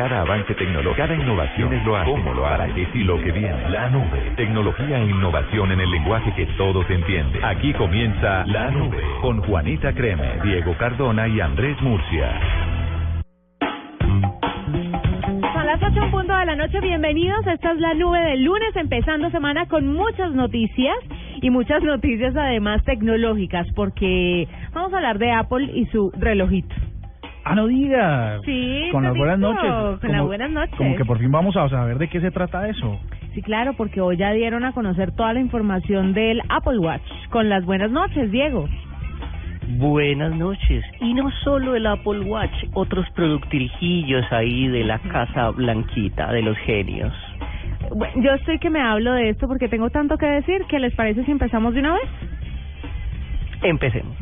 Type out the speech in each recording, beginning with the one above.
Cada avance tecnológico, cada innovación es lo hace. ¿Cómo lo hará? ¿Qué sí lo que viene? La nube. Tecnología e innovación en el lenguaje que todos entienden. Aquí comienza La Nube con Juanita Creme, Diego Cardona y Andrés Murcia. Son las 8 en punto de la noche, bienvenidos. Esta es la nube del lunes, empezando semana con muchas noticias y muchas noticias además tecnológicas, porque vamos a hablar de Apple y su relojito. Ah, no digas. Sí, Con las buenas noches. Con las buenas noches. Como que por fin vamos a saber de qué se trata eso. Sí, claro, porque hoy ya dieron a conocer toda la información del Apple Watch. Con las buenas noches, Diego. Buenas noches. Y no solo el Apple Watch, otros productirijillos ahí de la casa blanquita de los genios. Bueno, yo estoy que me hablo de esto porque tengo tanto que decir. ¿Qué les parece si empezamos de una vez? Empecemos.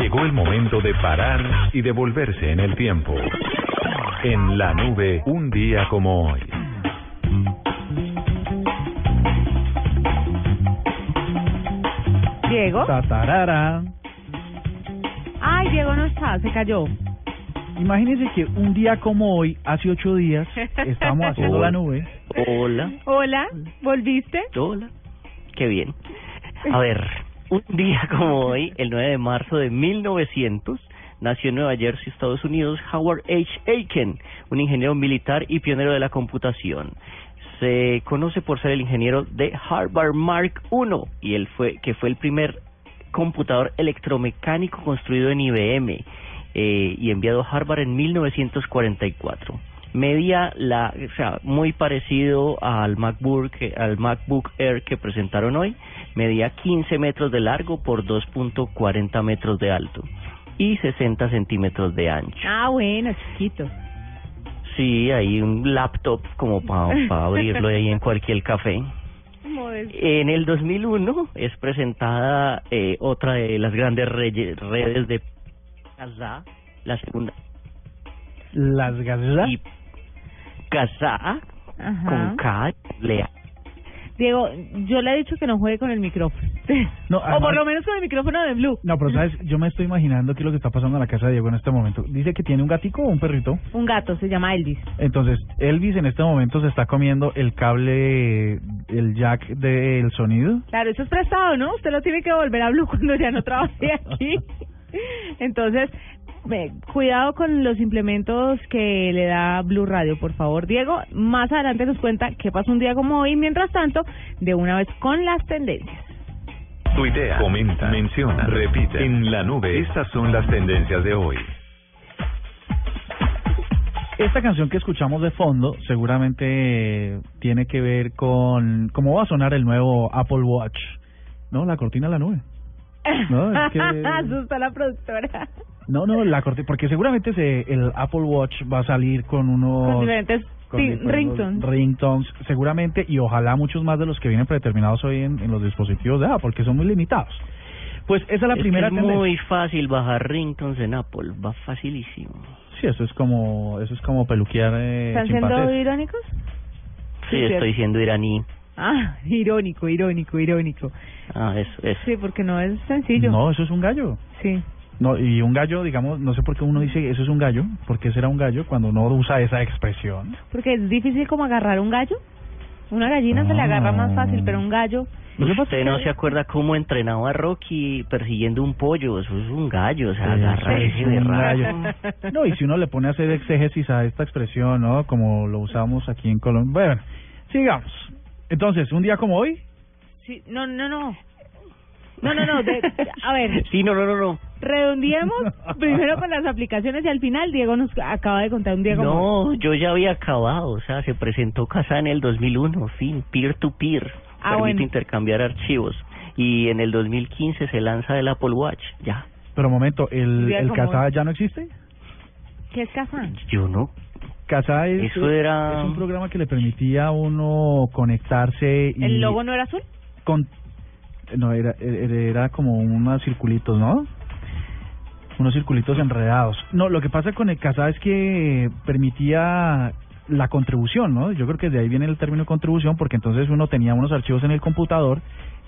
Llegó el momento de parar y devolverse en el tiempo. En la nube, un día como hoy. Diego. Tatarara. Ay, Diego no está, se cayó. Imagínense que un día como hoy, hace ocho días, estamos haciendo la nube. Hola. Hola, ¿volviste? Hola. Qué bien. A ver, un día como hoy, el 9 de marzo de 1900, nació en Nueva Jersey, Estados Unidos, Howard H. Aiken, un ingeniero militar y pionero de la computación. Se conoce por ser el ingeniero de Harvard Mark I y él fue que fue el primer computador electromecánico construido en IBM eh, y enviado a Harvard en 1944 medía la, o sea, muy parecido al MacBook, al MacBook Air que presentaron hoy, medía 15 metros de largo por 2.40 metros de alto y 60 centímetros de ancho. Ah, bueno, chiquito. Sí, hay un laptop como para abrirlo ahí en cualquier café. En el 2001 es presentada eh, otra de las grandes redes de Kazaa, la segunda Las gaseosas. y Kazaa Ajá. con K lea. Diego, yo le he dicho que no juegue con el micrófono. No, o por lo menos con el micrófono de Blue. No, pero sabes, yo me estoy imaginando qué es lo que está pasando en la casa de Diego en este momento. Dice que tiene un gatico o un perrito. Un gato, se llama Elvis. Entonces, Elvis en este momento se está comiendo el cable, el jack del sonido. Claro, eso es prestado, ¿no? Usted lo tiene que volver a Blue cuando ya no trabaje aquí. Entonces, ve, cuidado con los implementos que le da Blue Radio, por favor. Diego, más adelante nos cuenta qué pasa un día como hoy. Mientras tanto, de una vez con las tendencias. Tuitea, comenta, menciona, repite. En la nube, estas son las tendencias de hoy. Esta canción que escuchamos de fondo seguramente tiene que ver con cómo va a sonar el nuevo Apple Watch. ¿No? La cortina de la nube. No, es que- Asustó a la productora. No, no, la cortina, porque seguramente se, el Apple Watch va a salir con unos... Con diferentes con sí, ringtones. ringtones, seguramente, y ojalá muchos más de los que vienen predeterminados hoy en, en los dispositivos de Apple, que son muy limitados. Pues esa es la Es que primera es tendencia. muy fácil bajar ringtones en Apple, va facilísimo. Sí, eso es como, eso es como peluquear eh, ¿Están siendo irónicos? Sí, Sí, estoy cierto. siendo iraní. Ah, irónico, irónico, irónico. Ah, eso, eso. Sí, porque no es sencillo. No, eso es un gallo. Sí. No, y un gallo, digamos, no sé por qué uno dice eso es un gallo, porque será un gallo cuando uno usa esa expresión. Porque es difícil como agarrar un gallo. Una gallina se le agarra más fácil, pero un gallo... Usted no se acuerda cómo entrenaba a Rocky persiguiendo un pollo, eso es un gallo, o sea, agarra es ese un berraco. gallo. No, y si uno le pone a hacer exégesis a esta expresión, ¿no? Como lo usamos aquí en Colombia. Bueno, sigamos. Entonces, un día como hoy, Sí, no, no, no. No, no, no. de- a ver, Sí, no, no, no, no. redondeemos primero con las aplicaciones y al final Diego nos acaba de contar un como... No, yo ya había acabado, o sea, se presentó Casa en el 2001, fin, peer-to-peer, Ah, permite bueno. intercambiar archivos. Y en el 2015 se lanza el Apple Watch, ya. pero momento, ¿el, el Casa ya no existe? ¿Qué es Kazan? Yo no. Casa es, Eso era- es un programa que le permitía a uno conectarse y... ¿El logo no era azul? con no era era como unos circulitos no unos circulitos enredados no lo que pasa con el casa es que permitía la contribución no yo creo que de ahí viene el término contribución porque entonces uno tenía unos archivos en el computador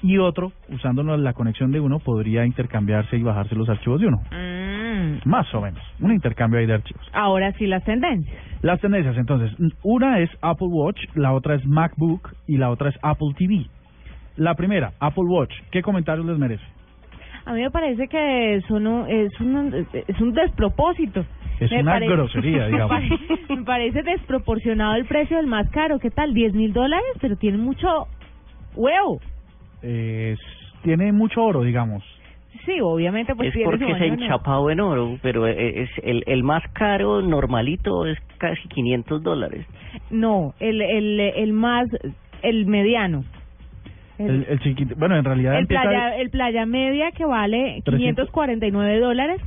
y otro usando la conexión de uno podría intercambiarse y bajarse los archivos de uno Mm. Mm. Más o menos. Un intercambio ahí de archivos. Ahora sí las tendencias. Las tendencias, entonces, una es Apple Watch, la otra es MacBook y la otra es Apple TV. La primera, Apple Watch, ¿qué comentarios les merece? A mí me parece que son un- es, un, es un despropósito. Es Me una pare- grosería, digamos. Me parece desproporcionado el precio del más caro. ¿Qué tal? ¿10 mil dólares? Pero tiene mucho huevo. Eh, tiene mucho oro, digamos. Sí, obviamente pues es porque es en oro. enchapado en oro, pero e- es el, el más caro normalito es casi 500 dólares. No, el, el, el más, el mediano. El, el chiquito, bueno, en realidad el empieza... playa, el playa media que vale 300. 549 dólares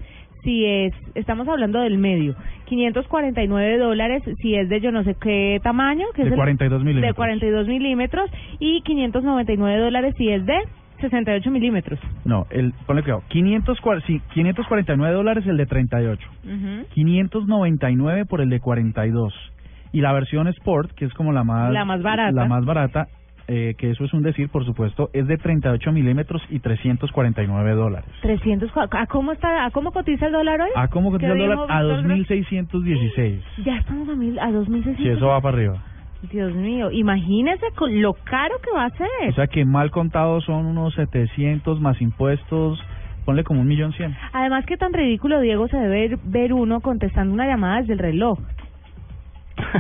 si es, estamos hablando del medio, 549 dólares si es de yo no sé qué tamaño, que De es el- 42 milímetros. de 42 milímetros y 599 dólares si es de 68 milímetros. No, el, ponle cuidado, 500, cua- sí, 549 dólares el de 38, Ujú. 599 por el de 42 y la versión Sport, que es como la más... La más barata. La más barata, eh, que eso es un decir, por supuesto, es de 38 milímetros y 349 dólares. 300, cua- ¿a cómo está, a cómo cotiza el dólar hoy? ¿A cómo cotiza el ¿Qué dólar? A Víctor Gross? 2.616. Ya estamos a, mil, a 2.600. Si eso va para arriba. Dios mío, imagínese con lo caro que va a ser. O sea que mal contado son unos 700 más impuestos, ponle como un millón cien. Además, qué tan ridículo, Diego, se debe ver uno contestando una llamada desde el reloj.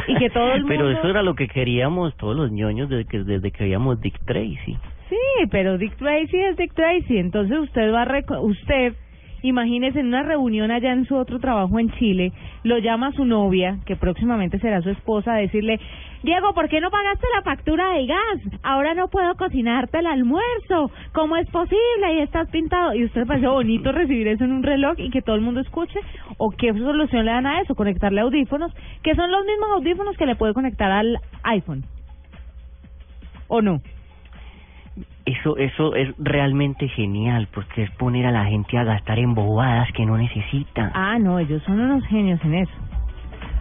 Y que todo el Pero eso era lo que queríamos todos los ñoños desde que, desde que veíamos Dick Tracy. Sí, pero Dick Tracy es Dick Tracy. Entonces usted va a... Usted, imagínese en una reunión allá en su otro trabajo en Chile, lo llama a su novia, que próximamente será su esposa, a decirle, Diego, ¿por qué no pagaste la factura de gas? Ahora no puedo cocinarte el almuerzo. ¿Cómo es posible? Y estás pintado. ¿Y usted le parece bonito recibir eso en un reloj y que todo el mundo escuche? ¿O qué solución le dan a eso? Conectarle audífonos, que son los mismos audífonos que le puede conectar al iPhone. ¿O no? Eso, eso es realmente genial, porque es poner a la gente a gastar en bobadas que no necesita. Ah, no, ellos son unos genios en eso.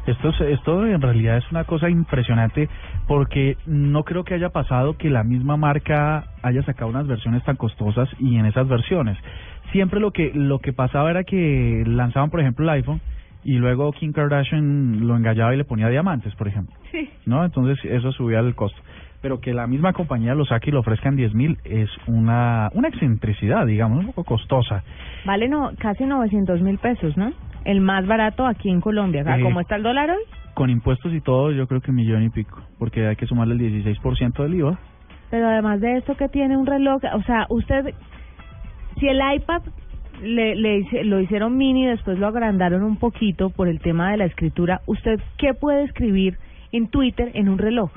Esto, es- esto en realidad es una cosa impresionante porque no creo que haya pasado que la misma marca haya sacado unas versiones tan costosas y en esas versiones. Siempre lo que lo que pasaba era que lanzaban, por ejemplo, el iPhone y luego Kim Kardashian lo engallaba y le ponía diamantes, por ejemplo. Sí. ¿No? Entonces eso subía el costo. Pero que la misma compañía lo saque y lo ofrezca en 10 mil es una, una excentricidad, digamos, un poco costosa. Vale no, casi 900 mil pesos, ¿no? El más barato aquí en Colombia. ¿A Eh, ¿Cómo está el dólar hoy? Con impuestos y todo, yo creo que millón y pico, porque hay que sumarle el 16% del IVA. Pero además de esto que tiene un reloj, o sea, usted, si el iPad le, le lo hicieron mini y después lo agrandaron un poquito por el tema de la escritura, ¿usted qué puede escribir en Twitter en un reloj?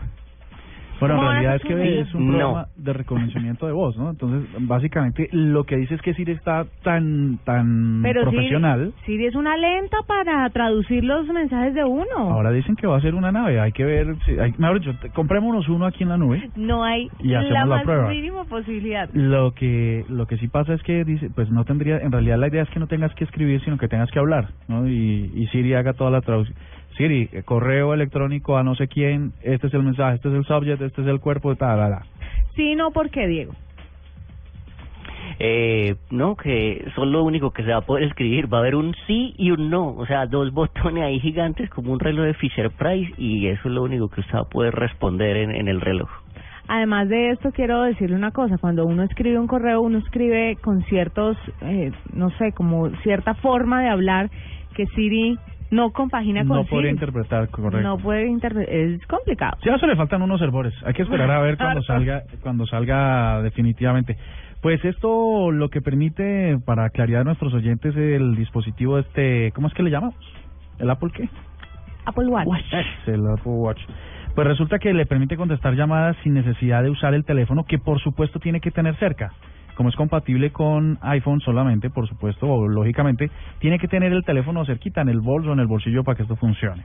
Bueno, en ¿Cómo van a realidad es que es un No. programa de reconocimiento de voz, ¿no? Entonces, básicamente, lo que dice es que Siri está tan tan Pero profesional. Siri, Siri es una lenta para traducir los mensajes de uno. Ahora dicen que va a ser una nave, hay que ver, si, hay, mejor dicho, comprémonos uno aquí en la nube. no hay Y hacemos la la más prueba. mínima posibilidad. Lo que lo que sí pasa es que dice, pues no tendría, en realidad la idea es que no tengas que escribir, sino que tengas que hablar, ¿no? Y, y Siri haga toda la traducción. Siri, correo electrónico a no sé quién, este es el mensaje, este es el subject, este es el cuerpo, tal, tal, tal. Sí, no, ¿por qué, Diego? Eh, no, que son lo único que se va a poder escribir. Va a haber un sí y un no. O sea, dos botones ahí gigantes como un reloj de Fisher Price y eso es lo único que usted va a poder responder en, en el reloj. Además de esto, quiero decirle una cosa. Cuando uno escribe un correo, uno escribe con ciertos, eh, no sé, como cierta forma de hablar que Siri no compagina con No podría interpretar correcto. No puede interpretar. Es complicado. Sí, a eso le faltan unos servidores. Hay que esperar a ver cuando salga, cuando salga definitivamente. Pues esto lo que permite, para claridad de nuestros oyentes, el dispositivo este, ¿cómo es que le llamamos? ¿El Apple qué? Apple Watch. El Apple Watch. Pues resulta que le permite contestar llamadas sin necesidad de usar el teléfono, que por supuesto tiene que tener cerca. Como es compatible con iPhone solamente, por supuesto, o lógicamente, tiene que tener el teléfono cerquita, en el bolso en el bolsillo para que esto funcione.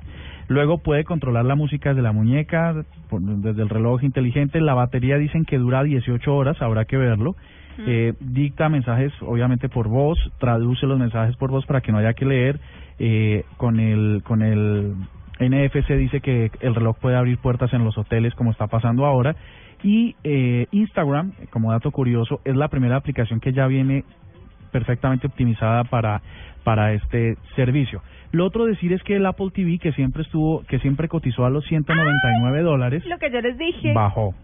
Luego puede controlar la música desde la muñeca, desde el reloj inteligente. La batería dicen que dura 18 horas, habrá que verlo. Eh, dicta mensajes, obviamente, por voz, traduce los mensajes por voz para que no haya que leer. Eh, con el con el NFC dice que el reloj puede abrir puertas en los hoteles, como está pasando ahora. Y eh, Instagram, como dato curioso, es la primera aplicación que ya viene perfectamente optimizada para para este servicio. Lo otro decir es que el Apple TV, que siempre estuvo, que siempre cotizó a los 199 dólares, Lo que yo les dije. bajó.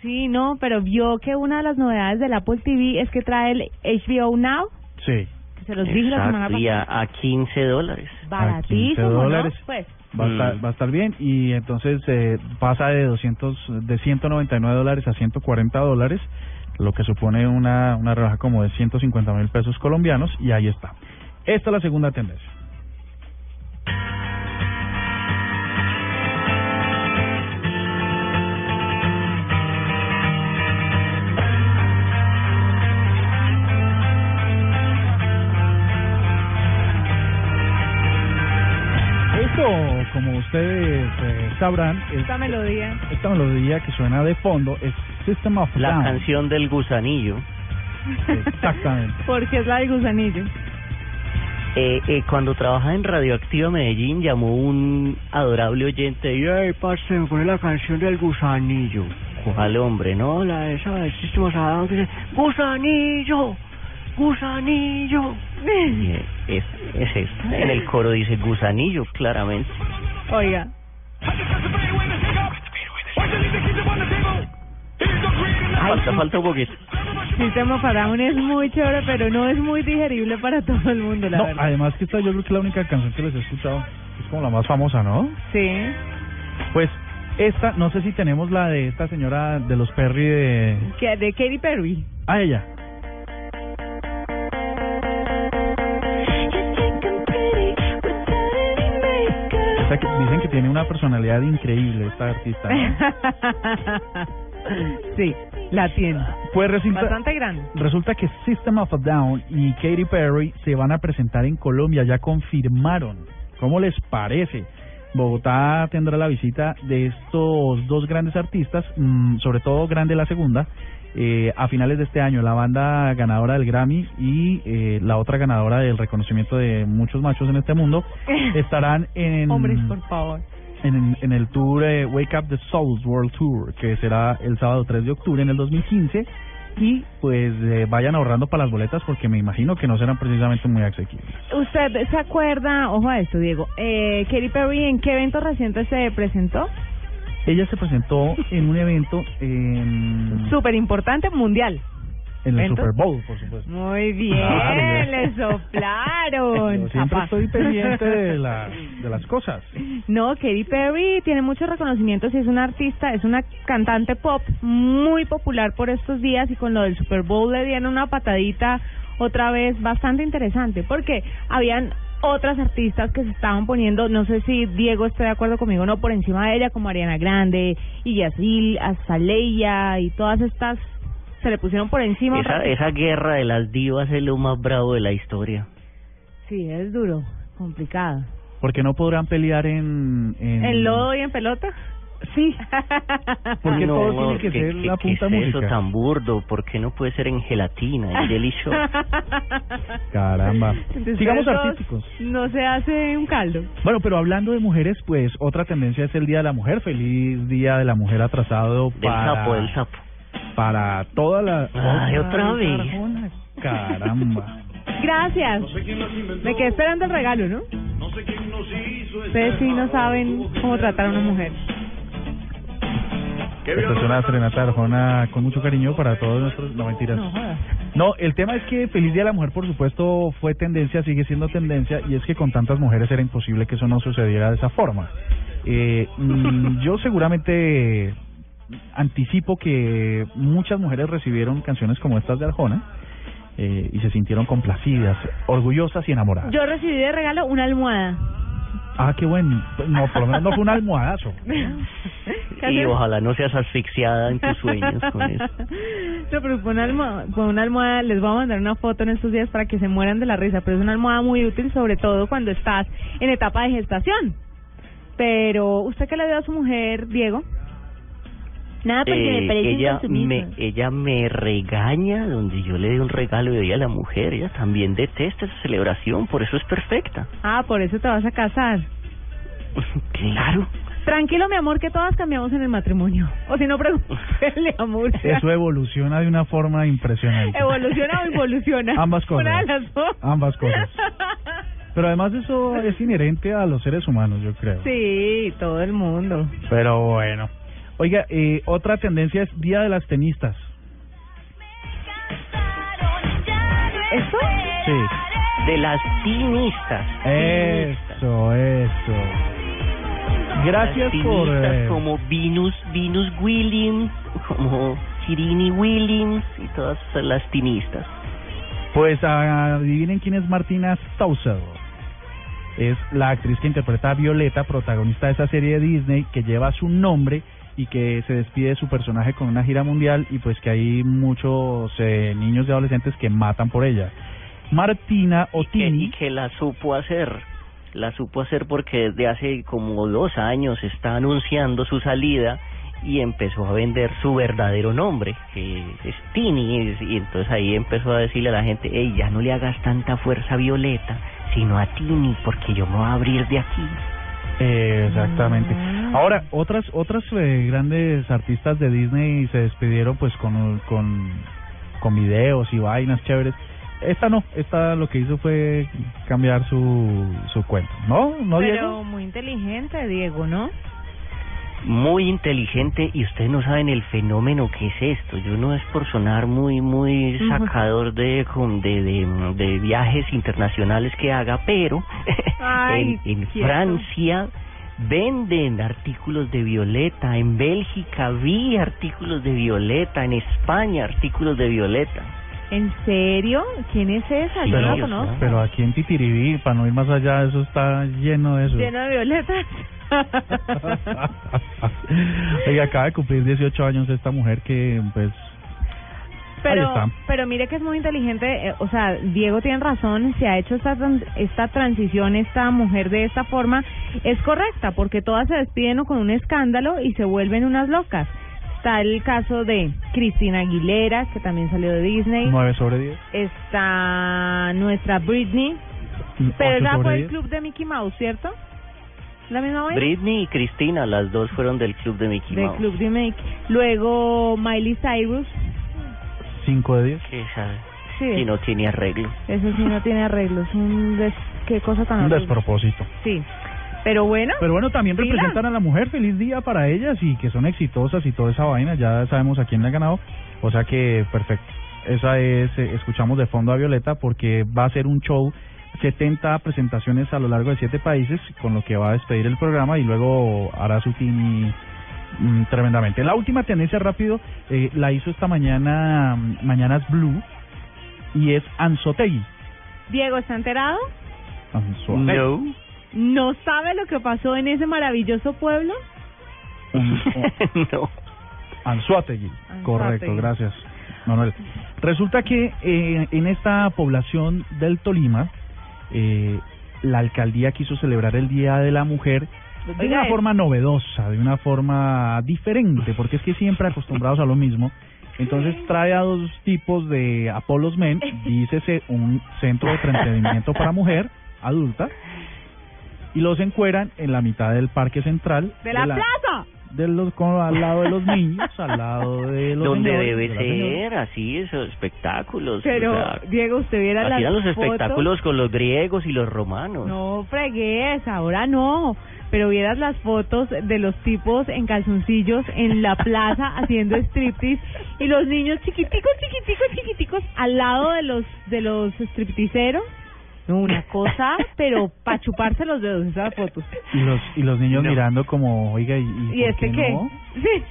Sí, no, pero vio que una de las novedades del Apple TV es que trae el HBO Now, Sí, que se los dije la semana pasada. a, a 15 dólares. Baratísimo, ¿no? dólares. Pues, va a, estar, Mm. va a estar bien. Y entonces eh, pasa de 200 de 199 dólares a 140 dólares lo que supone una una rebaja como de 150 mil pesos colombianos y ahí está. Esta es la segunda tendencia sabrán es- esta melodía. esta melodía que suena de fondo es System of a La Down. canción del gusanillo. Exactamente. Porque es la del gusanillo. Eh, eh, cuando trabajaba en Radioactiva Medellín, llamó un adorable oyente y, ay, parce, me pone la canción del gusanillo. ¿Cuál hombre? No, la de esa del System of a Down que dice, gusanillo, gusanillo. Y, eh, es, es esta. En el coro dice gusanillo, claramente. Oiga. Falta, falta un poquito. System of a Down es muy chévere, pero no es muy digerible para todo el mundo, la No, verdad. además que esta yo creo que es la única canción que les he escuchado. Es como la más famosa, ¿no? Sí. Pues esta, no sé si tenemos la de esta señora de los Perry de... Que de Katy Perry. Ah, ella. Tiene una personalidad increíble esta artista. ¿no? sí, la tiene. Pues resulta, Bastante grande. resulta que System of a Down y Katy Perry se van a presentar en Colombia, ya confirmaron. ¿Cómo les parece? Bogotá tendrá la visita de estos dos grandes artistas, mm, sobre todo grande la segunda, eh, a finales de este año, la banda ganadora del Grammy y eh, la otra ganadora del reconocimiento de muchos machos en este mundo, estarán en, Hombres, por favor. en, en el tour eh, Wake Up the Souls World Tour, que será el sábado 3 de octubre en el 2015. Y pues eh, vayan ahorrando para las boletas porque me imagino que no serán precisamente muy asequibles. ¿Usted se acuerda, ojo a esto, Diego, eh, Katy Perry en qué evento reciente se presentó? Ella se presentó en un evento en, Súper importante, mundial. en el. Super Bowl, por supuesto. Muy bien, Claro. le soplaron. Yo siempre estoy pendiente de, la, de las cosas. No, Katy Perry tiene muchos reconocimientos y es una artista, es una cantante pop muy popular por estos días y con lo del Super Bowl le dieron una patadita otra vez bastante interesante porque habían otras artistas que se estaban poniendo, no sé si Diego está de acuerdo conmigo o no, por encima de ella como Ariana Grande y Yasil, Azaleia y todas estas se le pusieron por encima. Esa, esa guerra de las divas es lo más bravo de la historia. Sí, es duro, complicado. Porque no podrán pelear en... En, ¿En lodo y en pelota? Sí. ¿Por qué no, todo tiene que ¿qué- ser qué- la qué punta es eso música? tan burdo? ¿Por qué no puede ser en gelatina, en Show? Caramba. Entonces, Sigamos artísticos. No se hace un caldo. Bueno, pero hablando de mujeres, pues otra tendencia es el Día de la Mujer. Feliz Día de la Mujer atrasado Del para, sapo, del sapo. para toda la... Ay, otra vez. Arjona. Caramba. Gracias. Me quedé esperando el regalo, ¿no? Ustedes sí no saben cómo tratar a una mujer. Esta es una serenata de Arjona con mucho cariño para todos nuestros... No, mentiras. No, el tema es que Feliz Día de la Mujer, por supuesto, fue tendencia, sigue siendo tendencia, y es que con tantas mujeres era imposible que eso no sucediera de esa forma. Eh, mm, yo seguramente anticipo que muchas mujeres recibieron canciones como estas de Arjona eh, y se sintieron complacidas, orgullosas y enamoradas. Yo recibí de regalo una almohada. Ah, qué bueno. No, por lo menos no fue un almohadazo. Y ojalá no seas asfixiada en tus sueños con eso. No, pero fue una, almohada, fue una almohada, les voy a mandar una foto en estos días para que se mueran de la risa, pero es una almohada muy útil, sobre todo cuando estás en etapa de gestación. Pero, ¿usted qué le dio a su mujer, Diego? Nada, porque Eh, me parece ella, me, ella me regaña donde yo le doy un regalo de día a la mujer. Ella también detesta esa celebración, por eso es perfecta. Ah, por eso te vas a casar. claro. Tranquilo, mi amor, que todas cambiamos en el matrimonio. O si no, pregúntele a Murcia. Eso evoluciona de una forma impresionante. ¿Evoluciona o involuciona? Ambas cosas. Una de las dos. Ambas cosas. Pero además eso es inherente a los seres humanos, yo creo. Sí, todo el mundo. Pero bueno. Oiga, eh, otra tendencia es Día de las Tenistas. ¿Esto? Sí. De las tinistas. Eso, eso. Gracias Las por... eh, como Venus, Venus Williams, como Chirini Williams y todas las tinistas. Pues ah, adivinen quién es Martina Stausel. Es la actriz que interpreta a Violeta, protagonista de esa serie de Disney que lleva su nombre y que se despide de su personaje con una gira mundial y pues que hay muchos eh, niños y adolescentes que matan por ella. Martina que, Otini, y que la supo hacer. La supo hacer porque desde hace como dos años está anunciando su salida y empezó a vender su verdadero nombre, que es Tini, y entonces ahí empezó a decirle a la gente, hey, ya no le hagas tanta fuerza a Violeta, sino a Tini, porque yo me voy a abrir de aquí. Eh, exactamente. Ahora, otras otras eh, grandes artistas de Disney se despidieron pues con, con, con videos y vainas chéveres. Esta no, esta lo que hizo fue cambiar su, su cuento. ¿No? ¿No, Pero Diego? muy inteligente, Diego, ¿no? Muy inteligente y ustedes no saben el fenómeno que es esto. Yo no es por sonar muy, muy sacador de, de, de, de viajes internacionales que haga, pero Ay, en. Francia venden artículos de Violeta, en Bélgica vi artículos de Violeta, en España artículos de Violeta. ¿En serio? ¿Quién es esa? Sí, Yo no la o sea, conozco. Pero aquí en Titiribí, para no ir más allá, eso está lleno de eso. Lleno de violetas. Oiga, acaba de cumplir 18 años esta mujer que, pues, Pero, pero mire que es muy inteligente, eh, o sea, Diego tiene razón, se ha hecho esta, esta transición, esta mujer de esta forma, es correcta, porque todas se despiden con un escándalo y se vuelven unas locas. Está el caso de Cristina Aguilera, que también salió de Disney. 9 sobre 10. Está nuestra Britney, pero 8 esa fue el 10. club de Mickey Mouse, ¿cierto? ¿La misma vaina? Britney y Cristina, las dos fueron del club de Mickey Del Mouse. club de Mickey. Luego Miley Cyrus. 5 de 10. Que esa- Sí, y no tiene arreglo. eso sí no tiene arreglos. Un des... Qué cosa tan Un horrible. despropósito. Sí. Pero bueno, Pero bueno, también Pila. representan a la mujer. Feliz día para ellas y que son exitosas y toda esa vaina. Ya sabemos a quién le ha ganado. O sea que perfecto. Esa es, eh, escuchamos de fondo a Violeta porque va a ser un show, 70 presentaciones a lo largo de 7 países, con lo que va a despedir el programa y luego hará su team mm, tremendamente. La última tendencia rápido eh, la hizo esta mañana, mm, Mañanas Blue, y es Anzotegui. Diego está enterado. Anzotegui. No. ¿No sabe lo que pasó en ese maravilloso pueblo? No. Anzuategui. Correcto, gracias, Manuel. Resulta que eh, en esta población del Tolima, eh, la alcaldía quiso celebrar el Día de la Mujer de Oiga, una es- forma novedosa, de una forma diferente, porque es que siempre acostumbrados a lo mismo. Entonces trae a dos tipos de Apolos Men, dícese un centro de entretenimiento para mujer adulta, y los encueran en la mitad del parque central ¡De la, plaza! de los con- al lado de los niños, al lado de los Donde señores, debe de ser, así, esos espectáculos. Pero, o sea, Diego, usted viera las los fotos. espectáculos con los griegos y los romanos. No fregues, ahora no. Pero vieras las fotos de los tipos en calzoncillos en la plaza haciendo striptease y los niños chiquiticos, chiquiticos, chiquiticos al lado de los de los stripteaseros. No, una cosa, pero para chuparse los dedos esas fotos. Y los, y los niños No. mirando como, oiga, ¿y, y ¿Y por este qué no? Sí,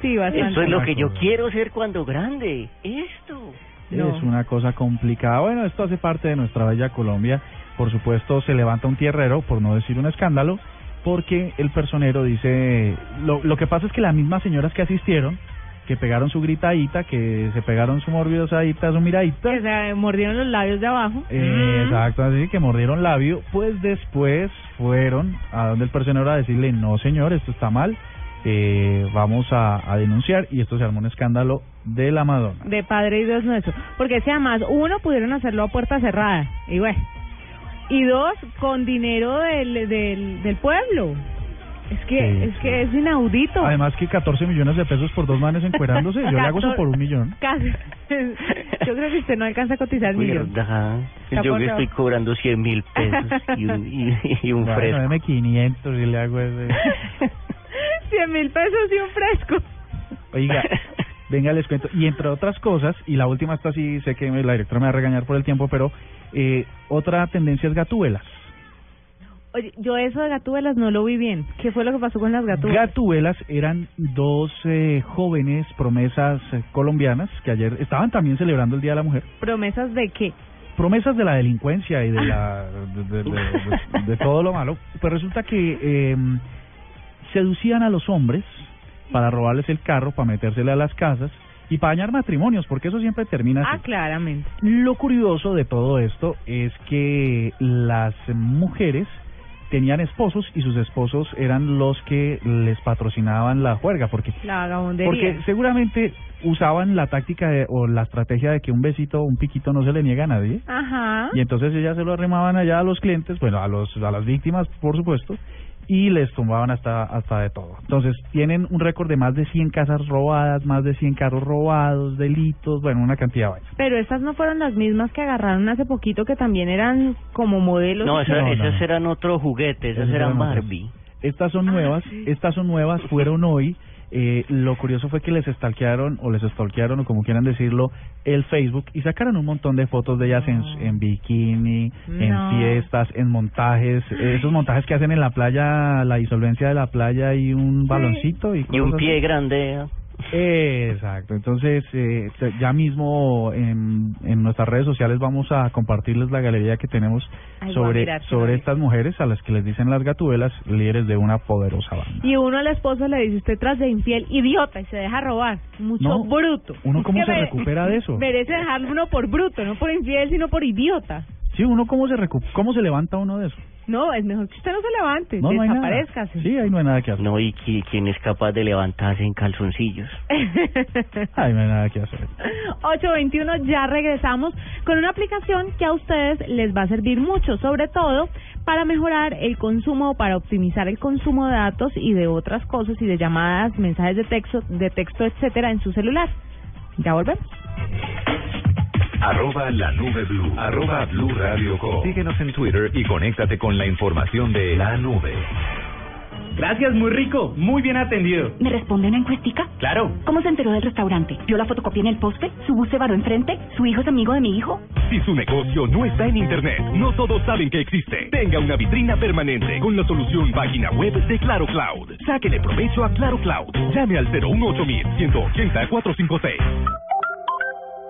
sí, bastante. Eso es lo que yo quiero ser cuando grande. Esto. No. Es una cosa complicada. Bueno, esto hace parte de nuestra bella Colombia. Por supuesto, se levanta un tierrero, por no decir un escándalo, porque el personero dice... Lo, lo que pasa es que las mismas señoras que asistieron, que pegaron su gritadita, que se pegaron su morbidosadita, su miradita... Que se mordieron los labios de abajo. Eh, Mm. Exacto, así que mordieron labio, pues después fueron a donde el personero a decirle, no señor, esto está mal, eh, vamos a, a denunciar y esto se armó un escándalo de la Madonna. de Padre y Dios nuestro. Porque si además, uno, pudieron hacerlo a puerta cerrada, y bueno. Y dos, con dinero del, del, del pueblo. Es que, Sí, es que es inaudito. Además que 14 millones de pesos por dos manes encuerándose, yo le hago eso por un millón. Casi. Yo creo que usted no alcanza a cotizar millón. Yo que estoy cobrando 100 mil pesos y un, y, y un fresco. deme 500 y le hago ese. 100 mil pesos y un fresco. Oiga, venga, les cuento. Y entre otras cosas, y la última está así, sé que la directora me va a regañar por el tiempo, pero eh, otra tendencia es gatúbelas. Oye, yo eso de gatúbelas no lo vi bien. ¿Qué fue lo que pasó con las gatúbelas? Gatúbelas eran dos eh, jóvenes promesas eh, colombianas que ayer estaban también celebrando el Día de la Mujer. ¿Promesas de qué? promesas de la delincuencia y de la de, de- de- de- de todo lo malo pues resulta que eh, seducían a los hombres para robarles el carro para metérsele a las casas y para dañar matrimonios porque eso siempre termina Ah, así claramente. lo curioso de todo esto es que las mujeres tenían esposos y sus esposos eran los que les patrocinaban la juerga porque La porque seguramente usaban la táctica de- o la estrategia de que un besito un piquito no se le niega a nadie. Ajá. Y entonces ellas se lo arrimaban allá a los clientes, bueno, a los a las víctimas, por supuesto, y les tumbaban hasta hasta de todo. Entonces, tienen un récord de más de 100 casas robadas, más de 100 carros robados, delitos, bueno, una cantidad de vainas. Pero estas no fueron las mismas que agarraron hace poquito que también eran como modelos. No, esa- No, no, esas no. eran otros juguetes, esas Esas eran eran otras. Barbie. Estas son Ah, nuevas, sí. estas son nuevas, fueron hoy. Eh, lo curioso fue que les stalkearon o les stalkearon o como quieran decirlo el Facebook y sacaron un montón de fotos de ellas en, en bikini, No. en fiestas, en montajes, eh, esos montajes que hacen en la playa, la disolvencia de la playa y un baloncito y, Y un pie así. grande. Exacto, entonces eh, ya mismo en, en nuestras redes sociales vamos a compartirles la galería que tenemos Ay, a sobre, mirar, sobre estas mujeres a las que les dicen las gatuelas, líderes de una poderosa banda. Y uno al esposo le dice, usted tras de infiel, idiota, y se deja robar. Mucho No, bruto. ¿uno cómo se recupera de eso? Merece dejarlo uno por bruto, no por infiel, sino por idiota. Sí, uno cómo se recu cómo se levanta uno de eso. No, es mejor que usted no se levante, No, no hay nada. desaparezcase. Sí, ahí no hay nada que hacer. No, y qui- quién es capaz de levantarse en calzoncillos. Ahí no hay nada que hacer. 821 ya regresamos con una aplicación que a ustedes les va a servir mucho, sobre todo para mejorar el consumo, para optimizar el consumo de datos y de otras cosas y de llamadas, mensajes de texto, de texto, etcétera en su celular. Ya volvemos. Arroba la nube blue. Arroba blue radio com. Síguenos en Twitter y conéctate con la información de la nube. Gracias, muy rico, muy bien atendido. ¿Me responde una encuestica? Claro. ¿Cómo se enteró del restaurante? ¿Vio la fotocopia en el poste? ¿Su bus se varó enfrente? ¿Su hijo es amigo de mi hijo? Si su negocio no está en Internet, no todos saben que existe. Tenga una vitrina permanente con la solución página web de Claro Cloud. Sáquele provecho a Claro Cloud. Llame al 018 180 456.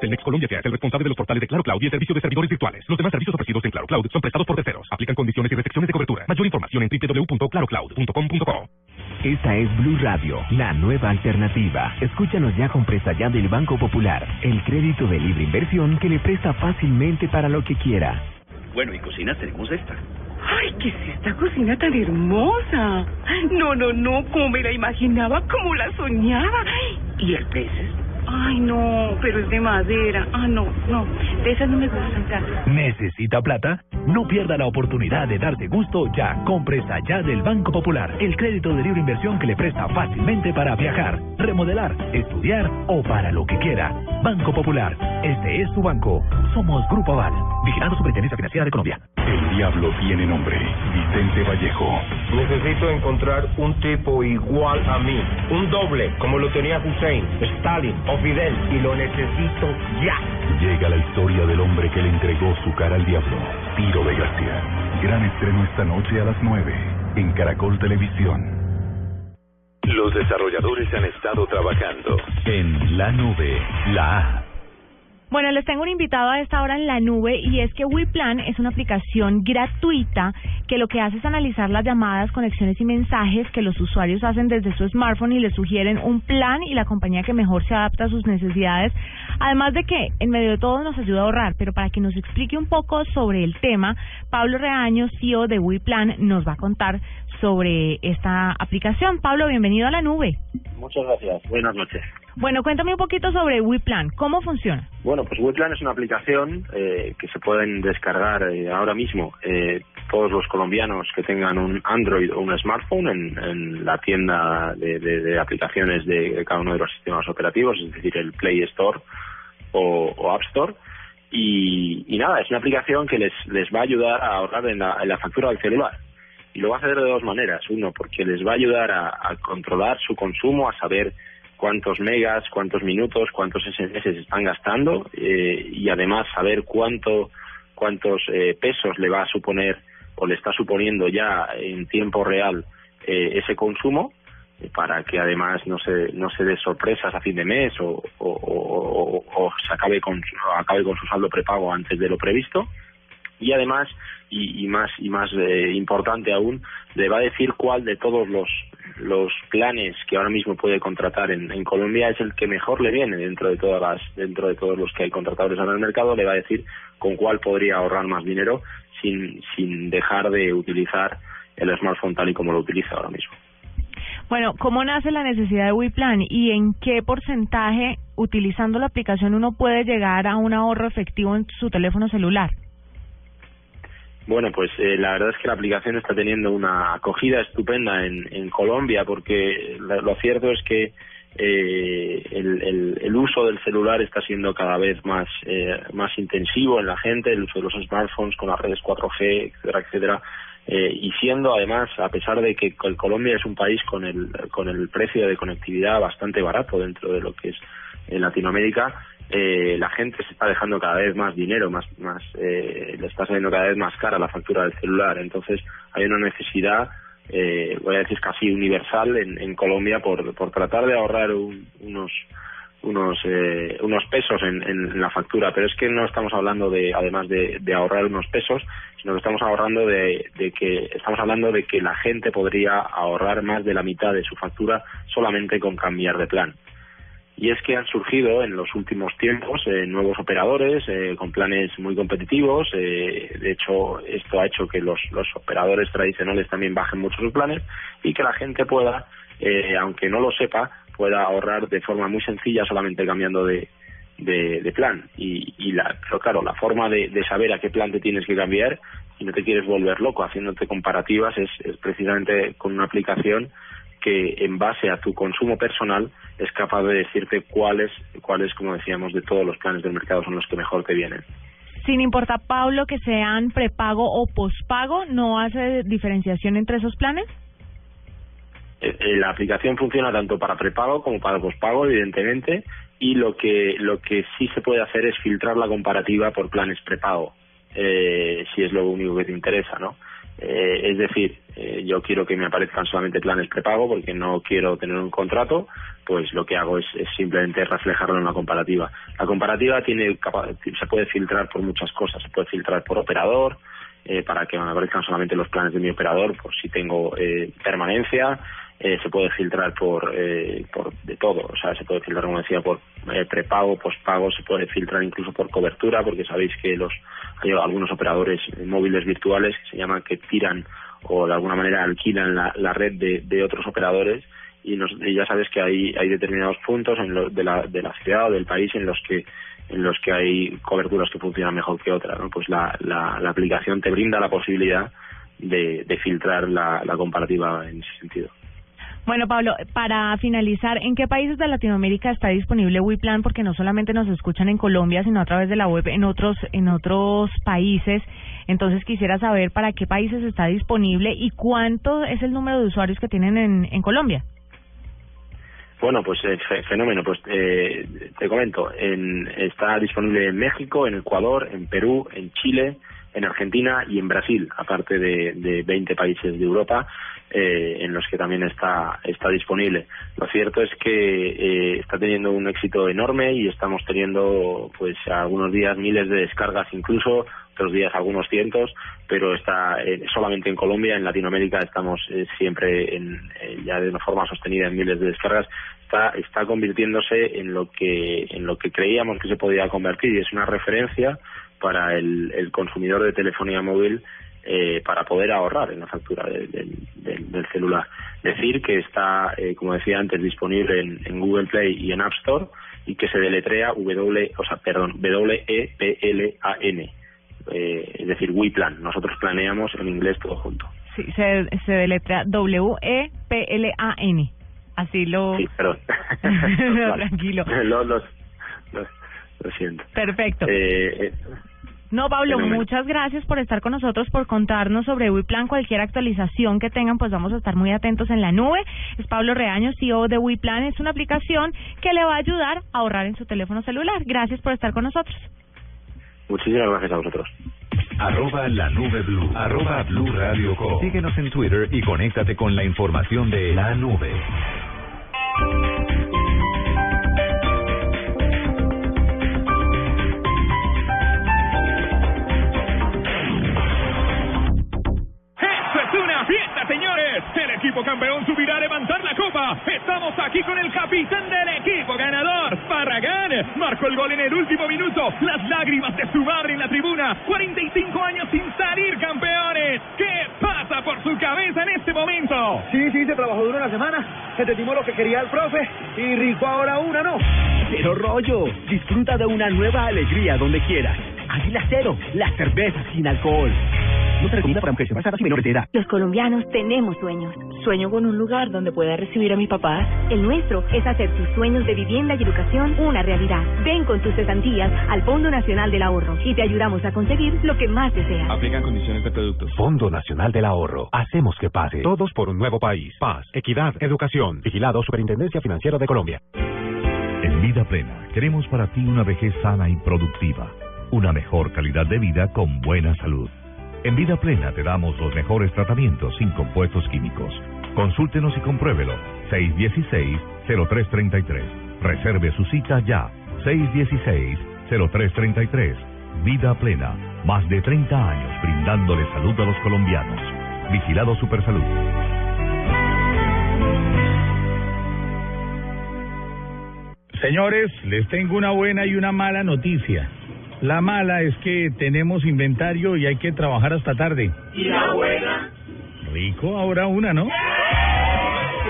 Telmex Colombia que es el responsable de los portales de Claro Cloud y el servicio de servidores virtuales. Los demás servicios ofrecidos en Claro Cloud son prestados por terceros. Aplican condiciones y restricciones de cobertura. Mayor información en www.clarocloud.com.co. Esta es Blue Radio, la nueva alternativa. Escúchanos ya con presta ya del Banco Popular, el crédito de libre inversión que le presta fácilmente para lo que quiera. Bueno, y cocina tenemos esta. Ay, ¿qué es esta cocina tan hermosa? No, no, no, como me la imaginaba, como la soñaba. ¿Y el peces? Ay, no, pero es de madera. Ah, no, no, de esas no me gustan tanto. ¿Necesita plata? No pierda la oportunidad de darse gusto ya con Presta Ya del Banco Popular, el crédito de libre inversión que le presta fácilmente para viajar, remodelar, estudiar o para lo que quiera. Banco Popular, este es su banco. Somos Grupo Aval, vigilando Superintendencia Financiera de Colombia. El diablo tiene nombre. Vicente Vallejo. Necesito encontrar un tipo igual a mí, un doble, como lo tenía Hussein, Stalin o Fidel, y lo necesito ya. Llega la historia del hombre que le entregó su cara al diablo. Tiro de Gracia. Gran estreno esta noche a las 9 en Caracol Televisión. Los desarrolladores han estado trabajando en la nube, la A. Bueno, les tengo un invitado a esta hora en la nube y es que WePlan es una aplicación gratuita que lo que hace es analizar las llamadas, conexiones y mensajes que los usuarios hacen desde su smartphone y les sugieren un plan y la compañía que mejor se adapta a sus necesidades. Además de que en medio de todo nos ayuda a ahorrar, pero para que nos explique un poco sobre el tema, Pablo Reaño, CEO de WePlan, nos va a contar sobre esta aplicación. Pablo, bienvenido a la nube. Muchas gracias. Buenas noches. Bueno, cuéntame un poquito sobre WePlan. ¿Cómo funciona? Bueno, pues Wetland es una aplicación eh, que se pueden descargar eh, ahora mismo eh, todos los colombianos que tengan un Android o un smartphone en, en la tienda de, de, de aplicaciones de cada uno de los sistemas operativos, es decir, el Play Store o, o App Store. Y, y nada, es una aplicación que les, les va a ayudar a ahorrar en la, en la factura del celular. Y lo va a hacer de dos maneras. Uno, porque les va a ayudar a, controlar su consumo, a saber cuántos megas, cuántos minutos, cuántos SMS están gastando eh, y además saber cuánto cuántos eh, pesos le va a suponer o le está suponiendo ya en tiempo real eh, ese consumo eh, para que además no se no se dé sorpresas a fin de mes o, o se acabe con acabe con su saldo prepago antes de lo previsto y además y, y más y más eh, importante aún le va a decir cuál de todos los los planes que ahora mismo puede contratar en, en Colombia es el que mejor le viene dentro de todas las dentro de todos los que hay contratadores en el mercado le va a decir con cuál podría ahorrar más dinero sin sin dejar de utilizar el smartphone tal y como lo utiliza ahora mismo Bueno, ¿cómo nace la necesidad de WePlan y en qué porcentaje utilizando la aplicación uno puede llegar a un ahorro efectivo en su teléfono celular? Bueno, pues eh, la verdad es que la aplicación está teniendo una acogida estupenda en, Colombia porque lo, cierto es que eh, el, el, uso del celular está siendo cada vez más eh, más intensivo en la gente, el uso de los smartphones con las redes 4G, etcétera, etcétera, eh, y siendo además, a pesar de que Colombia es un país con el con el precio de conectividad bastante barato dentro de lo que es en Latinoamérica, eh, la gente se está dejando cada vez más dinero, más, más eh, le está saliendo cada vez más cara la factura del celular. Entonces hay una necesidad, eh, voy a decir casi universal en, Colombia por, por tratar de ahorrar un, unos unos eh, unos pesos en, la factura, pero es que no estamos hablando de además de, de ahorrar unos pesos, sino que estamos ahorrando de, de que estamos hablando de que la gente podría ahorrar más de la mitad de su factura solamente con cambiar de plan y es que han surgido en los últimos tiempos eh, nuevos operadores eh, con planes muy competitivos. Eh, de hecho, esto ha hecho que los, los operadores tradicionales también bajen mucho sus planes y que la gente pueda, eh, aunque no lo sepa, pueda ahorrar de forma muy sencilla solamente cambiando de, de, de plan. Y, y la, pero claro, la forma de, de saber a qué plan te tienes que cambiar si no te quieres volver loco haciéndote comparativas es, es precisamente con una aplicación que en base a tu consumo personal es capaz de decirte cuáles, cuáles, como decíamos, de todos los planes del mercado son los que mejor te vienen. Sin importar, Pablo, que sean prepago o pospago, ¿no hace diferenciación entre esos planes? Eh, eh, la aplicación funciona tanto para prepago como para pospago, evidentemente, y lo que lo que sí se puede hacer es filtrar la comparativa por planes prepago, eh, si es lo único que te interesa, ¿no? Eh, es decir, eh, yo quiero que me aparezcan solamente planes prepago porque no quiero tener un contrato, pues lo que hago es, simplemente reflejarlo en una comparativa. La comparativa tiene se puede filtrar por muchas cosas, se puede filtrar por operador, eh, para que me aparezcan solamente los planes de mi operador, por si tengo eh, permanencia, eh, se puede filtrar por, eh, por de todo, o sea, se puede filtrar, como decía, por eh, prepago, pospago, se puede filtrar incluso por cobertura, porque sabéis que los hay algunos operadores móviles virtuales que se llaman que tiran o de alguna manera alquilan la, red de otros operadores y, nos, y ya sabes que hay, hay determinados puntos en lo, de, la, de la ciudad o del país en los que en los que hay coberturas que funcionan mejor que otras, ¿no? Pues la, la, la aplicación te brinda la posibilidad de, de filtrar la, la comparativa en ese sentido. Bueno, Pablo, para finalizar, ¿en qué países de Latinoamérica está disponible WePlan? Porque no solamente nos escuchan en Colombia, sino a través de la web en otros en otros países. Entonces quisiera saber para qué países está disponible y cuánto es el número de usuarios que tienen en, en Colombia. Bueno, pues eh, fenómeno. Pues eh, te comento, en, está disponible en México, en Ecuador, en Perú, en Chile, en Argentina y en Brasil, aparte de, de 20 países de Europa eh, en los que también está está disponible. Lo cierto es que eh, está teniendo un éxito enorme y estamos teniendo pues algunos días miles de descargas incluso otros días algunos cientos, pero está eh, solamente en Colombia, en Latinoamérica estamos eh, siempre en, eh, ya de una forma sostenida en miles de descargas. Está, está convirtiéndose en lo que en lo que creíamos que se podía convertir y es una referencia para el, el consumidor de telefonía móvil eh, para poder ahorrar en la factura de, del celular. Decir que está, eh, como decía antes, disponible en, en Google Play y en App Store y que se deletrea W, o sea, perdón, W E P L A N eh, es decir, We Plan. Nosotros planeamos en inglés todo junto. Sí, se, se deletrea W-E-P-L-A-N. Así lo... Sí, perdón. no, tranquilo. Lo, lo, lo, lo siento. Perfecto. Eh, eh, No, Pablo, muchas gracias por estar con nosotros, por contarnos sobre WePlan. Cualquier actualización que tengan, pues vamos a estar muy atentos en la nube. Es Pablo Reaño, CEO de WePlan. Es una aplicación que le va a ayudar a ahorrar en su teléfono celular. Gracias por estar con nosotros. Muchísimas gracias a vosotros. Arroba la nube blue. Arroba blue radio com. Síguenos en Twitter y conéctate con la información de la nube. El equipo campeón subirá a levantar la copa. Estamos aquí con el capitán del equipo ganador, Barragán. Marcó el gol en el último minuto. Las lágrimas de su madre en la tribuna. 45 años sin salir campeones. ¿Qué pasa por su cabeza en este momento? Sí, sí, se trabajó duro una semana, se te timó lo que quería el profe y rico ahora una, ¿no? Pero rollo, disfruta de una nueva alegría donde quieras. Águila Cero, la cerveza sin alcohol. No se recomienda para mujeres embarazadas y menores de edad. Los colombianos tenemos sueños. Sueño con un lugar donde pueda recibir a mis papás. El nuestro es hacer tus sueños de vivienda y educación una realidad. Ven con tus cesantías al Fondo Nacional del Ahorro y te ayudamos a conseguir lo que más deseas. Aplican condiciones de productos. Fondo Nacional del Ahorro. Hacemos que pase. Todos por un nuevo país. Paz, equidad, educación. Vigilado Superintendencia Financiera de Colombia. En Vida Plena queremos para ti una vejez sana y productiva, una mejor calidad de vida con buena salud. En Vida Plena te damos los mejores tratamientos sin compuestos químicos. Consúltenos y compruébelo. 616-0333. Reserve su cita ya. 616-0333. Vida Plena. Más de 30 años brindándole salud a los colombianos. Vigilado Supersalud. Señores, les tengo una buena y una mala noticia. La mala es que tenemos inventario y hay que trabajar hasta tarde. ¿Y la buena? Rico, ahora una, ¿no?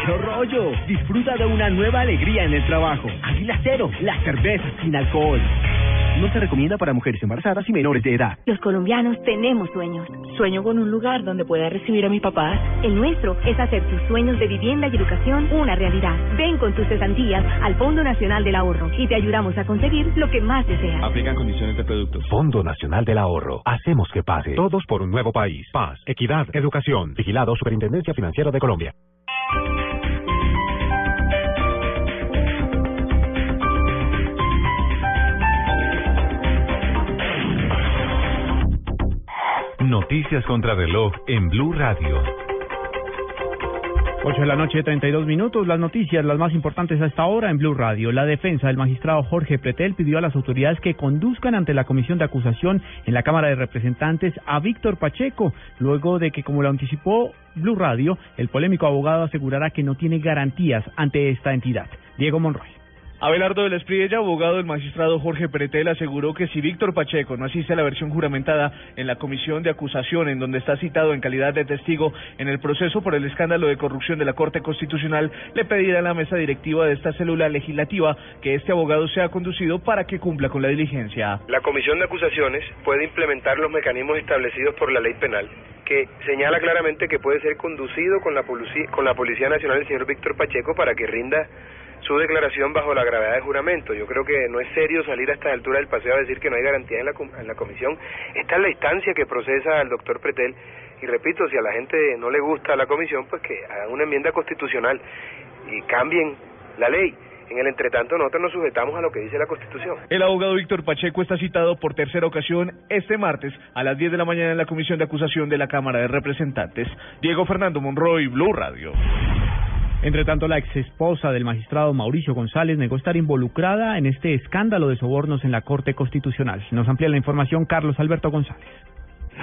Rollo, disfruta de una nueva alegría en el trabajo. Águila Cero, la cerveza sin alcohol. No se recomienda para mujeres embarazadas y menores de edad. Los colombianos tenemos sueños. Sueño con un lugar donde pueda recibir a mis papás. El nuestro es hacer tus sueños de vivienda y educación una realidad. Ven con tus cesantías al Fondo Nacional del Ahorro y te ayudamos a conseguir lo que más deseas. Aplican condiciones de productos. Fondo Nacional del Ahorro. Hacemos que pase. Todos por un nuevo país. Paz, equidad, educación. Vigilado Superintendencia Financiera de Colombia. Noticias contra reloj en Blue Radio. 8 de la noche, 32 minutos. Las noticias, las más importantes a esta hora en Blue Radio. La defensa del magistrado Jorge Pretel pidió a las autoridades que conduzcan ante la comisión de acusación en la Cámara de Representantes a Víctor Pacheco, luego de que, como lo anticipó Blue Radio, el polémico abogado asegurará que no tiene garantías ante esta entidad. Diego Monroy. Abelardo del Espriella, abogado del magistrado Jorge Pretel, aseguró que si Víctor Pacheco no asiste a la versión juramentada en la comisión de acusación en donde está citado en calidad de testigo en el proceso por el escándalo de corrupción de la Corte Constitucional, le pedirá a la mesa directiva de esta célula legislativa que este abogado sea conducido para que cumpla con la diligencia. La Comisión de Acusaciones puede implementar los mecanismos establecidos por la ley penal, que señala claramente que puede ser conducido con la, con la Policía Nacional el señor Víctor Pacheco para que rinda su declaración bajo la gravedad de juramento. Yo creo que no es serio salir a esta altura del paseo a decir que no hay garantía en la, en la comisión. Esta es la instancia que procesa al doctor Pretel. Y repito, si a la gente no le gusta la comisión, pues que hagan una enmienda constitucional y cambien la ley. En el entretanto, nosotros nos sujetamos a lo que dice la Constitución. El abogado Víctor Pacheco está citado por tercera ocasión este martes a las 10 de la mañana en la comisión de acusación de la Cámara de Representantes. Diego Fernando Monroy, Blue Radio. Entre tanto, la ex esposa del magistrado Mauricio González negó estar involucrada en este escándalo de sobornos en la Corte Constitucional. Nos amplía la información Carlos Alberto González.